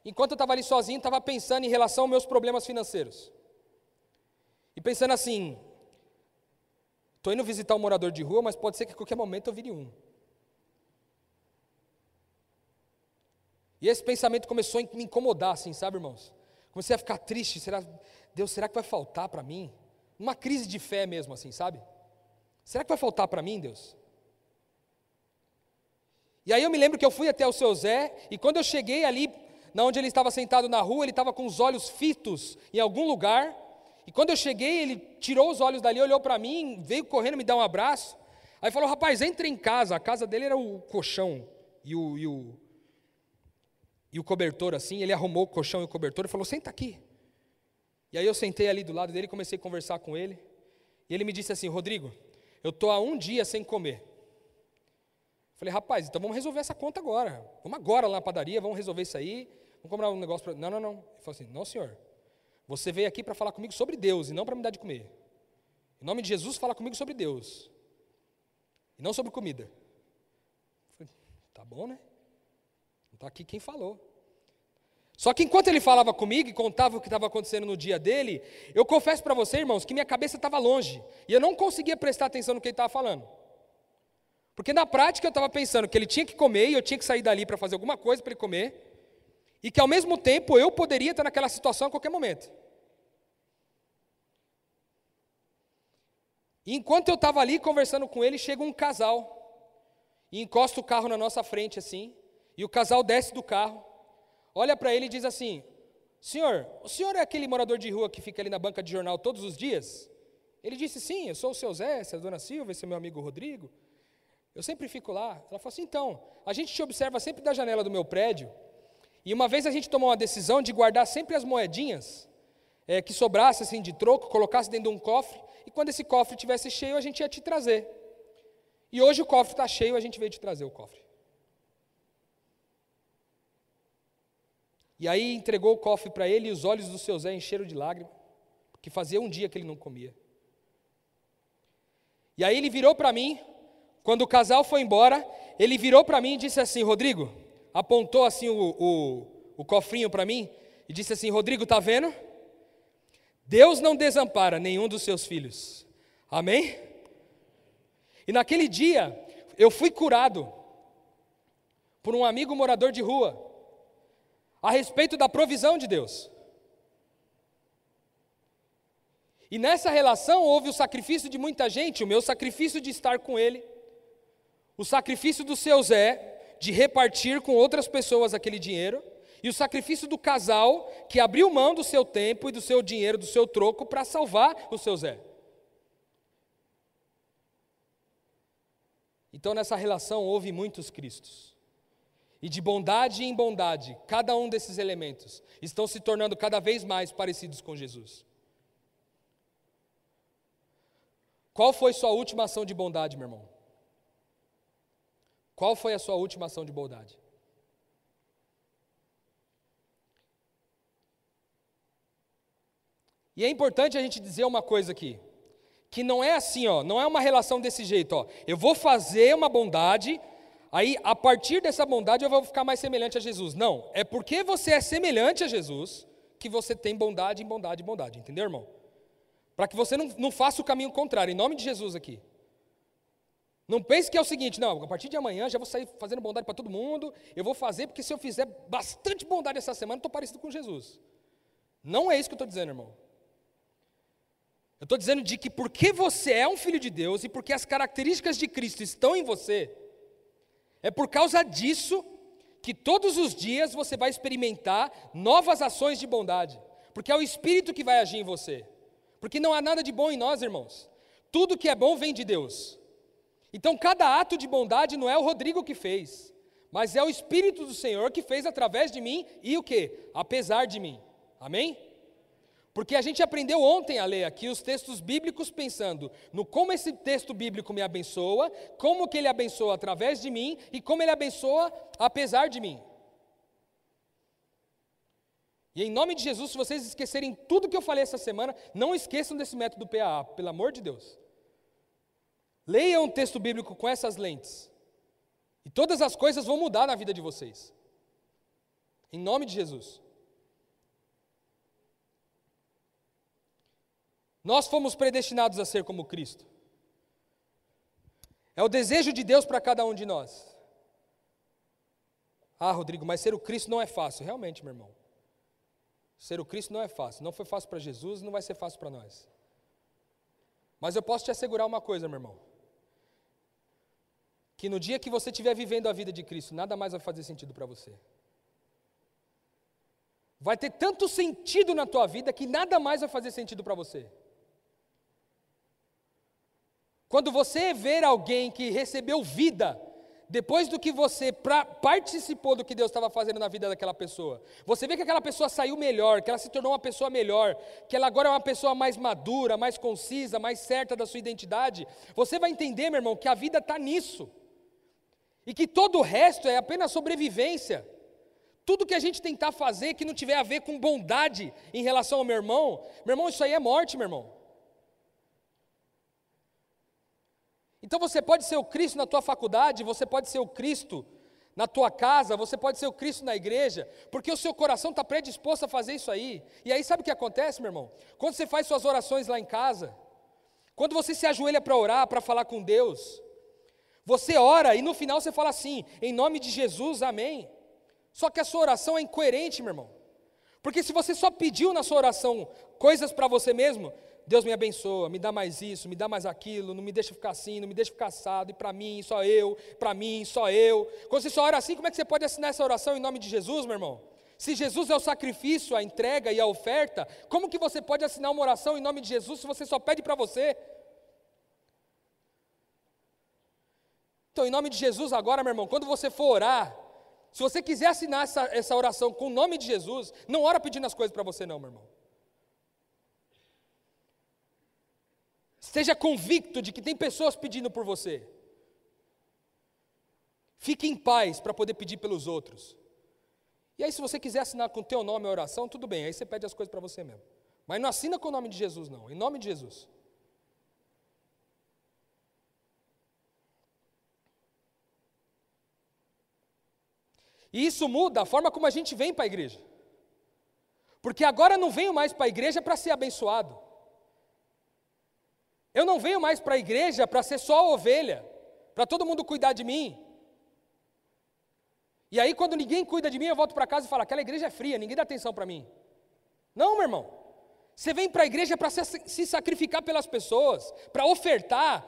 C: Enquanto eu estava ali sozinho, estava pensando em relação aos meus problemas financeiros. E pensando assim, Estou indo visitar um morador de rua, mas pode ser que a qualquer momento eu vire um. E esse pensamento começou a me incomodar, assim, sabe, irmãos? Comecei a ficar triste. Será, Deus, será que vai faltar para mim? Uma crise de fé mesmo, assim, sabe? Será que vai faltar para mim, Deus? E aí eu me lembro que eu fui até o seu Zé, e quando eu cheguei ali, na onde ele estava sentado na rua, ele estava com os olhos fitos em algum lugar, e quando eu cheguei, ele tirou os olhos dali, olhou para mim, veio correndo me dar um abraço. Aí falou: Rapaz, entre em casa. A casa dele era o colchão e o, e o, e o cobertor assim. Ele arrumou o colchão e o cobertor e falou: Senta aqui. E aí eu sentei ali do lado dele, comecei a conversar com ele. E ele me disse assim: Rodrigo, eu estou há um dia sem comer. Falei, rapaz, então vamos resolver essa conta agora. Vamos agora lá na padaria, vamos resolver isso aí. Vamos comprar um negócio para. Não, não, não. Ele falou assim: Não, senhor. Você veio aqui para falar comigo sobre Deus e não para me dar de comer. Em nome de Jesus, fala comigo sobre Deus. E não sobre comida. Falei, tá bom, né? Está aqui quem falou. Só que enquanto ele falava comigo e contava o que estava acontecendo no dia dele, eu confesso para você, irmãos, que minha cabeça estava longe. E eu não conseguia prestar atenção no que ele estava falando. Porque na prática eu estava pensando que ele tinha que comer e eu tinha que sair dali para fazer alguma coisa para ele comer. E que ao mesmo tempo eu poderia estar naquela situação a qualquer momento. E enquanto eu estava ali conversando com ele, chega um casal e encosta o carro na nossa frente assim, e o casal desce do carro, olha para ele e diz assim: Senhor, o senhor é aquele morador de rua que fica ali na banca de jornal todos os dias? Ele disse: Sim, eu sou o seu Zé, essa é a dona Silva, esse é meu amigo Rodrigo. Eu sempre fico lá. Ela falou assim: Então, a gente te observa sempre da janela do meu prédio e uma vez a gente tomou uma decisão de guardar sempre as moedinhas é, que sobrasse assim de troco, colocasse dentro de um cofre, e quando esse cofre estivesse cheio, a gente ia te trazer. E hoje o cofre está cheio, a gente veio te trazer o cofre. E aí entregou o cofre para ele e os olhos do seu Zé encheram de lágrimas. que fazia um dia que ele não comia. E aí ele virou para mim, quando o casal foi embora, ele virou para mim e disse assim: Rodrigo, apontou assim o, o, o cofrinho para mim e disse assim: Rodrigo, tá vendo? Deus não desampara nenhum dos seus filhos. Amém? E naquele dia, eu fui curado por um amigo morador de rua a respeito da provisão de Deus. E nessa relação houve o sacrifício de muita gente, o meu sacrifício de estar com ele, o sacrifício do seu Zé de repartir com outras pessoas aquele dinheiro, e o sacrifício do casal que abriu mão do seu tempo e do seu dinheiro, do seu troco, para salvar o seu Zé. Então nessa relação houve muitos Cristos. E de bondade em bondade, cada um desses elementos estão se tornando cada vez mais parecidos com Jesus. Qual foi sua última ação de bondade, meu irmão? Qual foi a sua última ação de bondade? E é importante a gente dizer uma coisa aqui, que não é assim, ó, não é uma relação desse jeito, ó. Eu vou fazer uma bondade, aí a partir dessa bondade eu vou ficar mais semelhante a Jesus. Não, é porque você é semelhante a Jesus que você tem bondade bondade bondade, entendeu, irmão? Para que você não, não faça o caminho contrário, em nome de Jesus aqui. Não pense que é o seguinte, não, a partir de amanhã já vou sair fazendo bondade para todo mundo, eu vou fazer, porque se eu fizer bastante bondade essa semana, estou parecido com Jesus. Não é isso que eu estou dizendo, irmão. Eu estou dizendo de que porque você é um filho de Deus e porque as características de Cristo estão em você, é por causa disso que todos os dias você vai experimentar novas ações de bondade, porque é o Espírito que vai agir em você. Porque não há nada de bom em nós, irmãos. Tudo que é bom vem de Deus. Então, cada ato de bondade não é o Rodrigo que fez, mas é o Espírito do Senhor que fez através de mim e o que? Apesar de mim. Amém? Porque a gente aprendeu ontem a ler aqui os textos bíblicos pensando no como esse texto bíblico me abençoa, como que ele abençoa através de mim e como ele abençoa apesar de mim. E em nome de Jesus, se vocês esquecerem tudo que eu falei essa semana, não esqueçam desse método PAA, pelo amor de Deus. Leiam um texto bíblico com essas lentes. E todas as coisas vão mudar na vida de vocês. Em nome de Jesus. Nós fomos predestinados a ser como Cristo. É o desejo de Deus para cada um de nós. Ah, Rodrigo, mas ser o Cristo não é fácil. Realmente, meu irmão. Ser o Cristo não é fácil. Não foi fácil para Jesus não vai ser fácil para nós. Mas eu posso te assegurar uma coisa, meu irmão. Que no dia que você estiver vivendo a vida de Cristo, nada mais vai fazer sentido para você. Vai ter tanto sentido na tua vida que nada mais vai fazer sentido para você. Quando você ver alguém que recebeu vida, depois do que você pra, participou do que Deus estava fazendo na vida daquela pessoa, você vê que aquela pessoa saiu melhor, que ela se tornou uma pessoa melhor, que ela agora é uma pessoa mais madura, mais concisa, mais certa da sua identidade, você vai entender, meu irmão, que a vida está nisso. E que todo o resto é apenas sobrevivência. Tudo que a gente tentar fazer que não tiver a ver com bondade em relação ao meu irmão, meu irmão, isso aí é morte, meu irmão. Então você pode ser o Cristo na tua faculdade, você pode ser o Cristo na tua casa, você pode ser o Cristo na igreja, porque o seu coração está predisposto a fazer isso aí. E aí sabe o que acontece, meu irmão? Quando você faz suas orações lá em casa, quando você se ajoelha para orar, para falar com Deus, você ora e no final você fala assim, em nome de Jesus, amém. Só que a sua oração é incoerente, meu irmão. Porque se você só pediu na sua oração coisas para você mesmo, Deus me abençoa, me dá mais isso, me dá mais aquilo, não me deixa ficar assim, não me deixa ficar assado, e para mim, só eu, para mim, só eu. Quando você só ora assim, como é que você pode assinar essa oração em nome de Jesus, meu irmão? Se Jesus é o sacrifício, a entrega e a oferta, como que você pode assinar uma oração em nome de Jesus se você só pede para você? Então, em nome de Jesus, agora, meu irmão, quando você for orar, se você quiser assinar essa, essa oração com o nome de Jesus, não ora pedindo as coisas para você, não, meu irmão. Esteja convicto de que tem pessoas pedindo por você. Fique em paz para poder pedir pelos outros. E aí, se você quiser assinar com o teu nome a oração, tudo bem, aí você pede as coisas para você mesmo. Mas não assina com o nome de Jesus, não, em nome de Jesus. E isso muda a forma como a gente vem para a igreja. Porque agora não venho mais para a igreja para ser abençoado. Eu não venho mais para a igreja para ser só ovelha, para todo mundo cuidar de mim. E aí, quando ninguém cuida de mim, eu volto para casa e falo: aquela igreja é fria, ninguém dá atenção para mim. Não, meu irmão. Você vem para a igreja para se sacrificar pelas pessoas, para ofertar.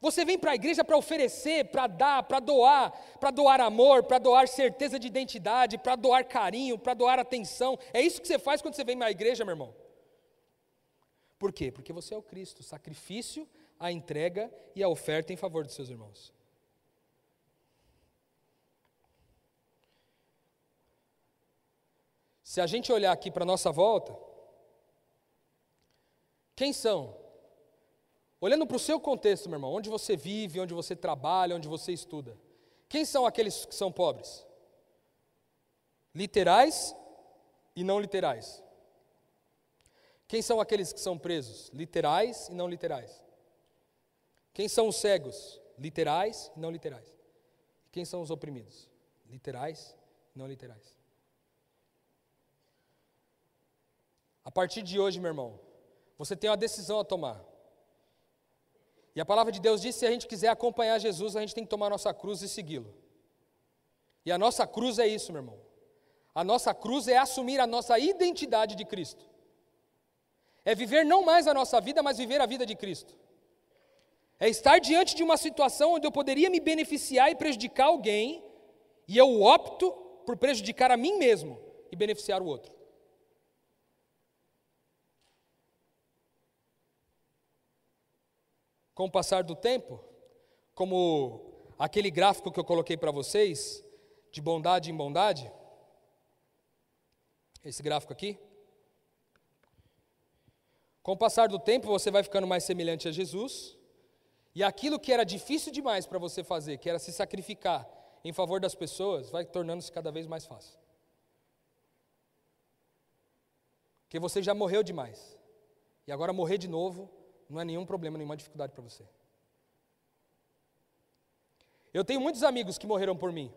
C: Você vem para a igreja para oferecer, para dar, para doar, para doar amor, para doar certeza de identidade, para doar carinho, para doar atenção. É isso que você faz quando você vem para a igreja, meu irmão. Por quê? Porque você é o Cristo, sacrifício, a entrega e a oferta em favor dos seus irmãos. Se a gente olhar aqui para a nossa volta, quem são? Olhando para o seu contexto, meu irmão, onde você vive, onde você trabalha, onde você estuda, quem são aqueles que são pobres? Literais e não literais. Quem são aqueles que são presos? Literais e não literais. Quem são os cegos? Literais e não literais. Quem são os oprimidos? Literais e não literais. A partir de hoje, meu irmão, você tem uma decisão a tomar. E a palavra de Deus diz que se a gente quiser acompanhar Jesus, a gente tem que tomar nossa cruz e segui-lo. E a nossa cruz é isso, meu irmão. A nossa cruz é assumir a nossa identidade de Cristo. É viver não mais a nossa vida, mas viver a vida de Cristo. É estar diante de uma situação onde eu poderia me beneficiar e prejudicar alguém, e eu opto por prejudicar a mim mesmo e beneficiar o outro. Com o passar do tempo, como aquele gráfico que eu coloquei para vocês, de bondade em bondade, esse gráfico aqui, com o passar do tempo, você vai ficando mais semelhante a Jesus, e aquilo que era difícil demais para você fazer, que era se sacrificar em favor das pessoas, vai tornando-se cada vez mais fácil. Porque você já morreu demais. E agora morrer de novo não é nenhum problema, nenhuma dificuldade para você. Eu tenho muitos amigos que morreram por mim.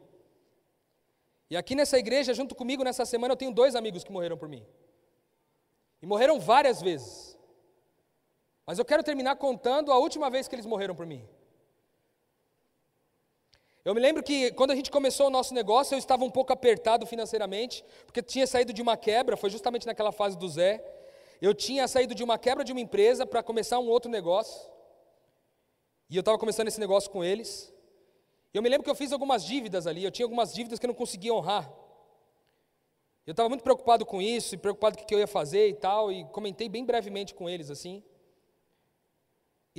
C: E aqui nessa igreja, junto comigo nessa semana, eu tenho dois amigos que morreram por mim. E morreram várias vezes. Mas eu quero terminar contando a última vez que eles morreram por mim. Eu me lembro que quando a gente começou o nosso negócio, eu estava um pouco apertado financeiramente, porque tinha saído de uma quebra, foi justamente naquela fase do Zé. Eu tinha saído de uma quebra de uma empresa para começar um outro negócio. E eu estava começando esse negócio com eles. Eu me lembro que eu fiz algumas dívidas ali, eu tinha algumas dívidas que eu não conseguia honrar. Eu estava muito preocupado com isso, e preocupado com o que eu ia fazer e tal, e comentei bem brevemente com eles assim.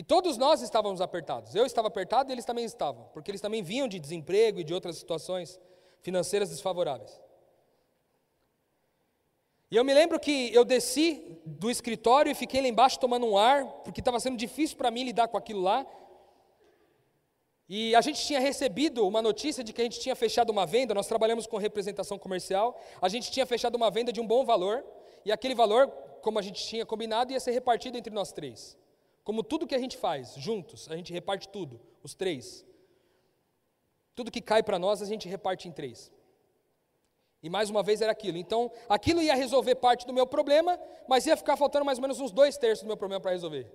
C: E todos nós estávamos apertados. Eu estava apertado e eles também estavam, porque eles também vinham de desemprego e de outras situações financeiras desfavoráveis. E eu me lembro que eu desci do escritório e fiquei lá embaixo tomando um ar, porque estava sendo difícil para mim lidar com aquilo lá. E a gente tinha recebido uma notícia de que a gente tinha fechado uma venda, nós trabalhamos com representação comercial, a gente tinha fechado uma venda de um bom valor, e aquele valor, como a gente tinha combinado, ia ser repartido entre nós três. Como tudo que a gente faz, juntos, a gente reparte tudo, os três. Tudo que cai para nós, a gente reparte em três. E mais uma vez era aquilo. Então, aquilo ia resolver parte do meu problema, mas ia ficar faltando mais ou menos uns dois terços do meu problema para resolver.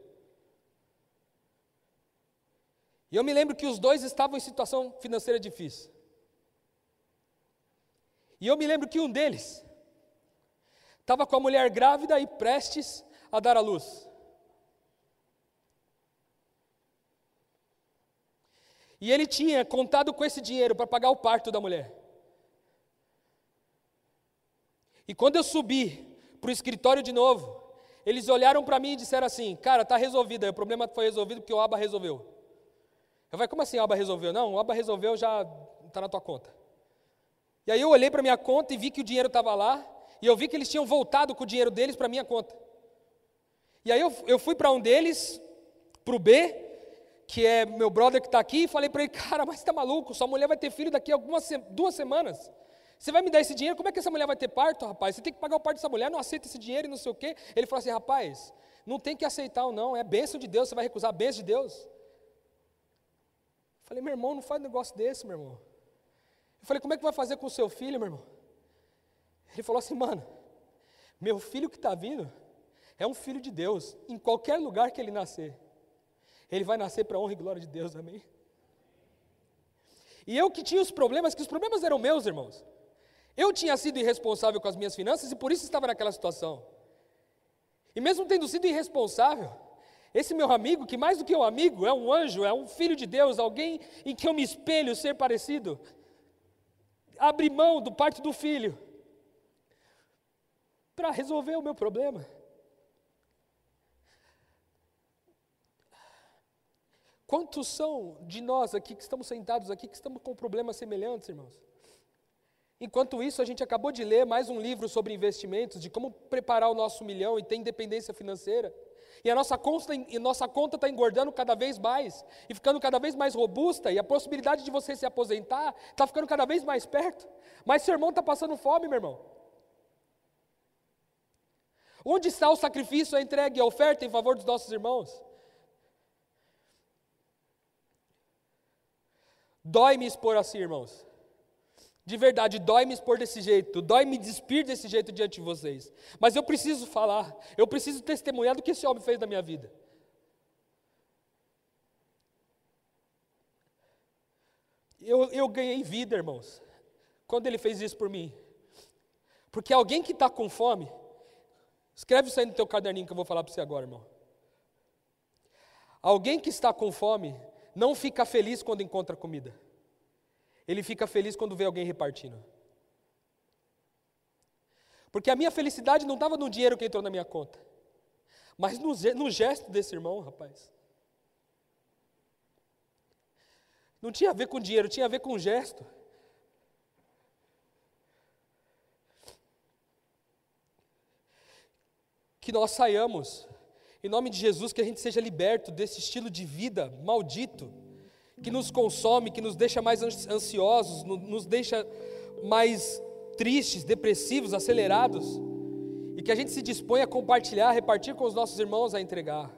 C: E eu me lembro que os dois estavam em situação financeira difícil. E eu me lembro que um deles estava com a mulher grávida e prestes a dar à luz. E ele tinha contado com esse dinheiro para pagar o parto da mulher. E quando eu subi para o escritório de novo, eles olharam para mim e disseram assim: Cara, está resolvido. O problema foi resolvido porque o ABA resolveu. Eu falei: Como assim o ABA resolveu? Não, o ABA resolveu, já está na tua conta. E aí eu olhei para minha conta e vi que o dinheiro estava lá. E eu vi que eles tinham voltado com o dinheiro deles para minha conta. E aí eu, eu fui para um deles, para o B, que é meu brother que está aqui, e falei para ele, cara, mas está maluco, sua mulher vai ter filho daqui a algumas duas semanas. Você vai me dar esse dinheiro? Como é que essa mulher vai ter parto, rapaz? Você tem que pagar o parto dessa mulher, não aceita esse dinheiro e não sei o quê. Ele falou assim: rapaz, não tem que aceitar ou não, é bênção de Deus, você vai recusar a bênção de Deus. Eu falei, meu irmão, não faz negócio desse, meu irmão. Eu falei, como é que vai fazer com o seu filho, meu irmão? Ele falou assim, mano, meu filho que está vindo é um filho de Deus, em qualquer lugar que ele nascer. Ele vai nascer para a honra e glória de Deus, amém? E eu que tinha os problemas, que os problemas eram meus, irmãos. Eu tinha sido irresponsável com as minhas finanças e por isso estava naquela situação. E mesmo tendo sido irresponsável, esse meu amigo, que mais do que um amigo, é um anjo, é um filho de Deus, alguém em que eu me espelho ser parecido, abre mão do parte do filho para resolver o meu problema. Quantos são de nós aqui que estamos sentados aqui que estamos com problemas semelhantes, irmãos? Enquanto isso, a gente acabou de ler mais um livro sobre investimentos, de como preparar o nosso milhão e ter independência financeira. E a nossa conta nossa conta está engordando cada vez mais e ficando cada vez mais robusta, e a possibilidade de você se aposentar está ficando cada vez mais perto. Mas seu irmão está passando fome, meu irmão. Onde está o sacrifício, a entrega e a oferta em favor dos nossos irmãos? Dói me expor assim, irmãos. De verdade, dói me expor desse jeito, dói me despir desse jeito diante de vocês. Mas eu preciso falar, eu preciso testemunhar do que esse homem fez na minha vida. Eu, eu ganhei vida, irmãos, quando ele fez isso por mim. Porque alguém que está com fome, escreve isso aí no teu caderninho que eu vou falar para você agora, irmão. Alguém que está com fome não fica feliz quando encontra comida. Ele fica feliz quando vê alguém repartindo. Porque a minha felicidade não estava no dinheiro que entrou na minha conta, mas no, no gesto desse irmão, rapaz. Não tinha a ver com dinheiro, tinha a ver com gesto. Que nós saiamos em nome de Jesus, que a gente seja liberto desse estilo de vida maldito, que nos consome, que nos deixa mais ansiosos, nos deixa mais tristes, depressivos, acelerados, e que a gente se dispõe a compartilhar, repartir com os nossos irmãos, a entregar.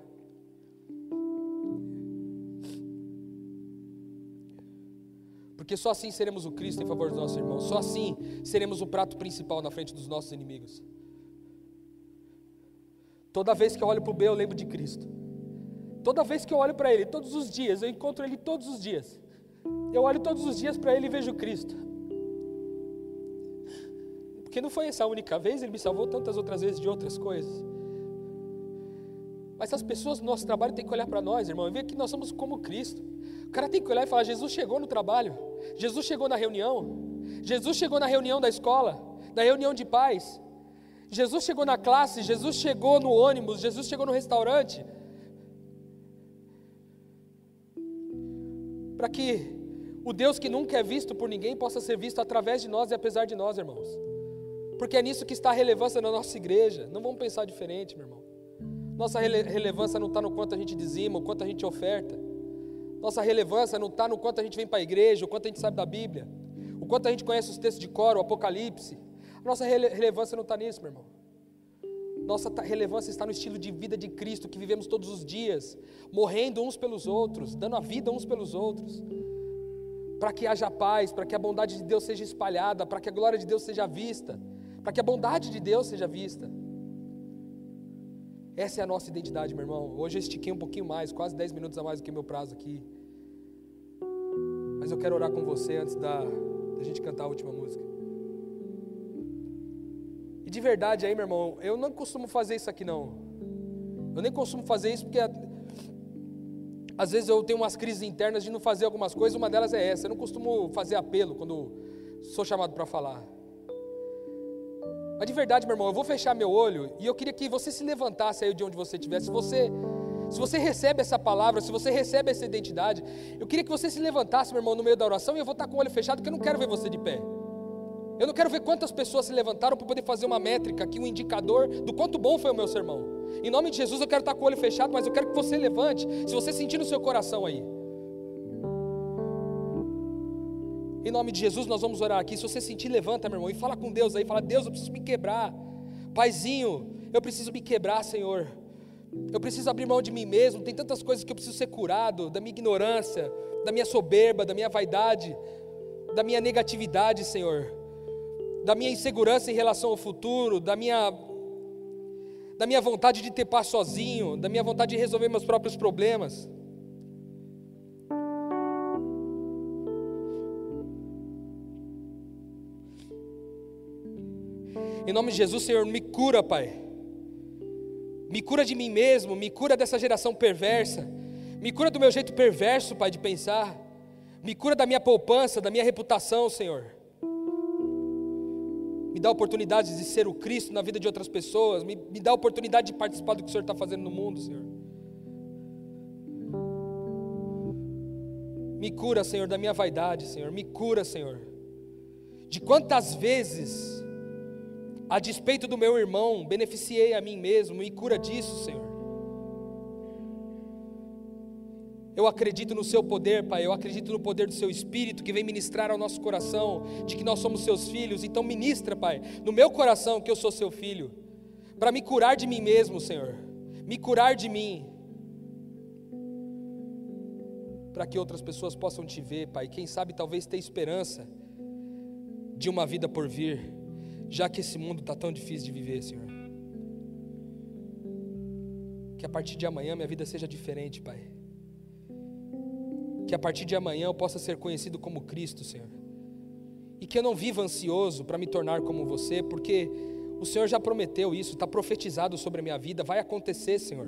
C: Porque só assim seremos o Cristo em favor dos nossos irmãos, só assim seremos o prato principal na frente dos nossos inimigos. Toda vez que eu olho para o B, eu lembro de Cristo. Toda vez que eu olho para Ele, todos os dias, eu encontro Ele todos os dias. Eu olho todos os dias para Ele e vejo Cristo. Porque não foi essa a única vez, Ele me salvou tantas outras vezes de outras coisas. Mas as pessoas do nosso trabalho têm que olhar para nós, irmão, e ver que nós somos como Cristo. O cara tem que olhar e falar: Jesus chegou no trabalho, Jesus chegou na reunião, Jesus chegou na reunião da escola, na reunião de pais, Jesus chegou na classe, Jesus chegou no ônibus, Jesus chegou no restaurante. Para que o Deus que nunca é visto por ninguém possa ser visto através de nós e apesar de nós, irmãos. Porque é nisso que está a relevância na nossa igreja. Não vamos pensar diferente, meu irmão. Nossa rele relevância não está no quanto a gente dizima, o quanto a gente oferta. Nossa relevância não está no quanto a gente vem para a igreja, o quanto a gente sabe da Bíblia, o quanto a gente conhece os textos de coro, o Apocalipse. Nossa relevância não está nisso, meu irmão. Nossa relevância está no estilo de vida de Cristo que vivemos todos os dias, morrendo uns pelos outros, dando a vida uns pelos outros, para que haja paz, para que a bondade de Deus seja espalhada, para que a glória de Deus seja vista, para que a bondade de Deus seja vista. Essa é a nossa identidade, meu irmão. Hoje eu estiquei um pouquinho mais, quase 10 minutos a mais do que meu prazo aqui. Mas eu quero orar com você antes da, da gente cantar a última música. E de verdade aí, meu irmão, eu não costumo fazer isso aqui não. Eu nem costumo fazer isso porque às vezes eu tenho umas crises internas de não fazer algumas coisas, uma delas é essa. Eu não costumo fazer apelo quando sou chamado para falar. Mas de verdade, meu irmão, eu vou fechar meu olho e eu queria que você se levantasse aí de onde você estiver. Se você, se você recebe essa palavra, se você recebe essa identidade, eu queria que você se levantasse, meu irmão, no meio da oração e eu vou estar com o olho fechado, porque eu não quero ver você de pé. Eu não quero ver quantas pessoas se levantaram para poder fazer uma métrica aqui, um indicador do quanto bom foi o meu sermão. Em nome de Jesus, eu quero estar com o olho fechado, mas eu quero que você levante, se você sentir no seu coração aí. Em nome de Jesus, nós vamos orar aqui. Se você sentir, levanta, meu irmão, e fala com Deus aí. Fala, Deus, eu preciso me quebrar. Paizinho, eu preciso me quebrar, Senhor. Eu preciso abrir mão de mim mesmo. Tem tantas coisas que eu preciso ser curado: da minha ignorância, da minha soberba, da minha vaidade, da minha negatividade, Senhor. Da minha insegurança em relação ao futuro, da minha da minha vontade de ter paz sozinho, da minha vontade de resolver meus próprios problemas. Em nome de Jesus, Senhor, me cura, Pai. Me cura de mim mesmo, me cura dessa geração perversa. Me cura do meu jeito perverso, Pai, de pensar. Me cura da minha poupança, da minha reputação, Senhor. Me dá oportunidades de ser o Cristo na vida de outras pessoas. Me, me dá oportunidade de participar do que o Senhor está fazendo no mundo, Senhor. Me cura, Senhor, da minha vaidade, Senhor. Me cura, Senhor. De quantas vezes a despeito do meu irmão, beneficiei a mim mesmo e cura disso, Senhor. Eu acredito no seu poder, Pai. Eu acredito no poder do seu Espírito que vem ministrar ao nosso coração de que nós somos seus filhos. Então, ministra, Pai, no meu coração que eu sou seu filho, para me curar de mim mesmo, Senhor. Me curar de mim, para que outras pessoas possam te ver, Pai. Quem sabe talvez ter esperança de uma vida por vir já que esse mundo está tão difícil de viver, Senhor. Que a partir de amanhã minha vida seja diferente, Pai. Que a partir de amanhã eu possa ser conhecido como Cristo, Senhor. E que eu não viva ansioso para me tornar como você, porque o Senhor já prometeu isso, está profetizado sobre a minha vida, vai acontecer, Senhor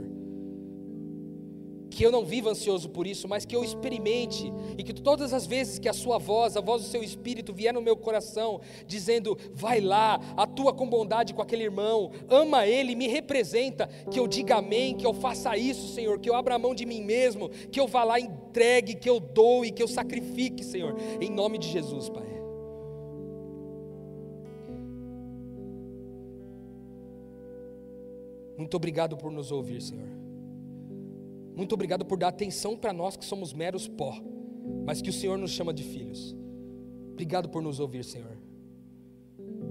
C: que eu não viva ansioso por isso, mas que eu experimente e que todas as vezes que a sua voz, a voz do seu espírito vier no meu coração, dizendo: "Vai lá, atua com bondade com aquele irmão, ama ele, me representa", que eu diga amém, que eu faça isso, Senhor, que eu abra a mão de mim mesmo, que eu vá lá entregue, que eu doe, que eu sacrifique, Senhor, em nome de Jesus, Pai. Muito obrigado por nos ouvir, Senhor. Muito obrigado por dar atenção para nós que somos meros pó, mas que o Senhor nos chama de filhos. Obrigado por nos ouvir, Senhor.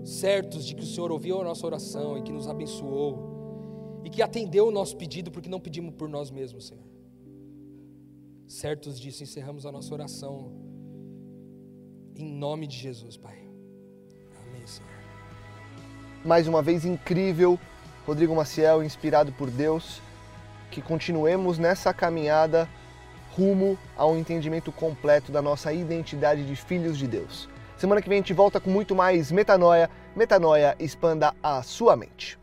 C: Certos de que o Senhor ouviu a nossa oração e que nos abençoou e que atendeu o nosso pedido porque não pedimos por nós mesmos, Senhor. Certos disso, encerramos a nossa oração em nome de Jesus, Pai. Amém, Senhor.
B: Mais uma vez incrível, Rodrigo Maciel, inspirado por Deus que continuemos nessa caminhada rumo ao entendimento completo da nossa identidade de filhos de Deus. Semana que vem a gente volta com muito mais metanoia. Metanoia expanda a sua mente.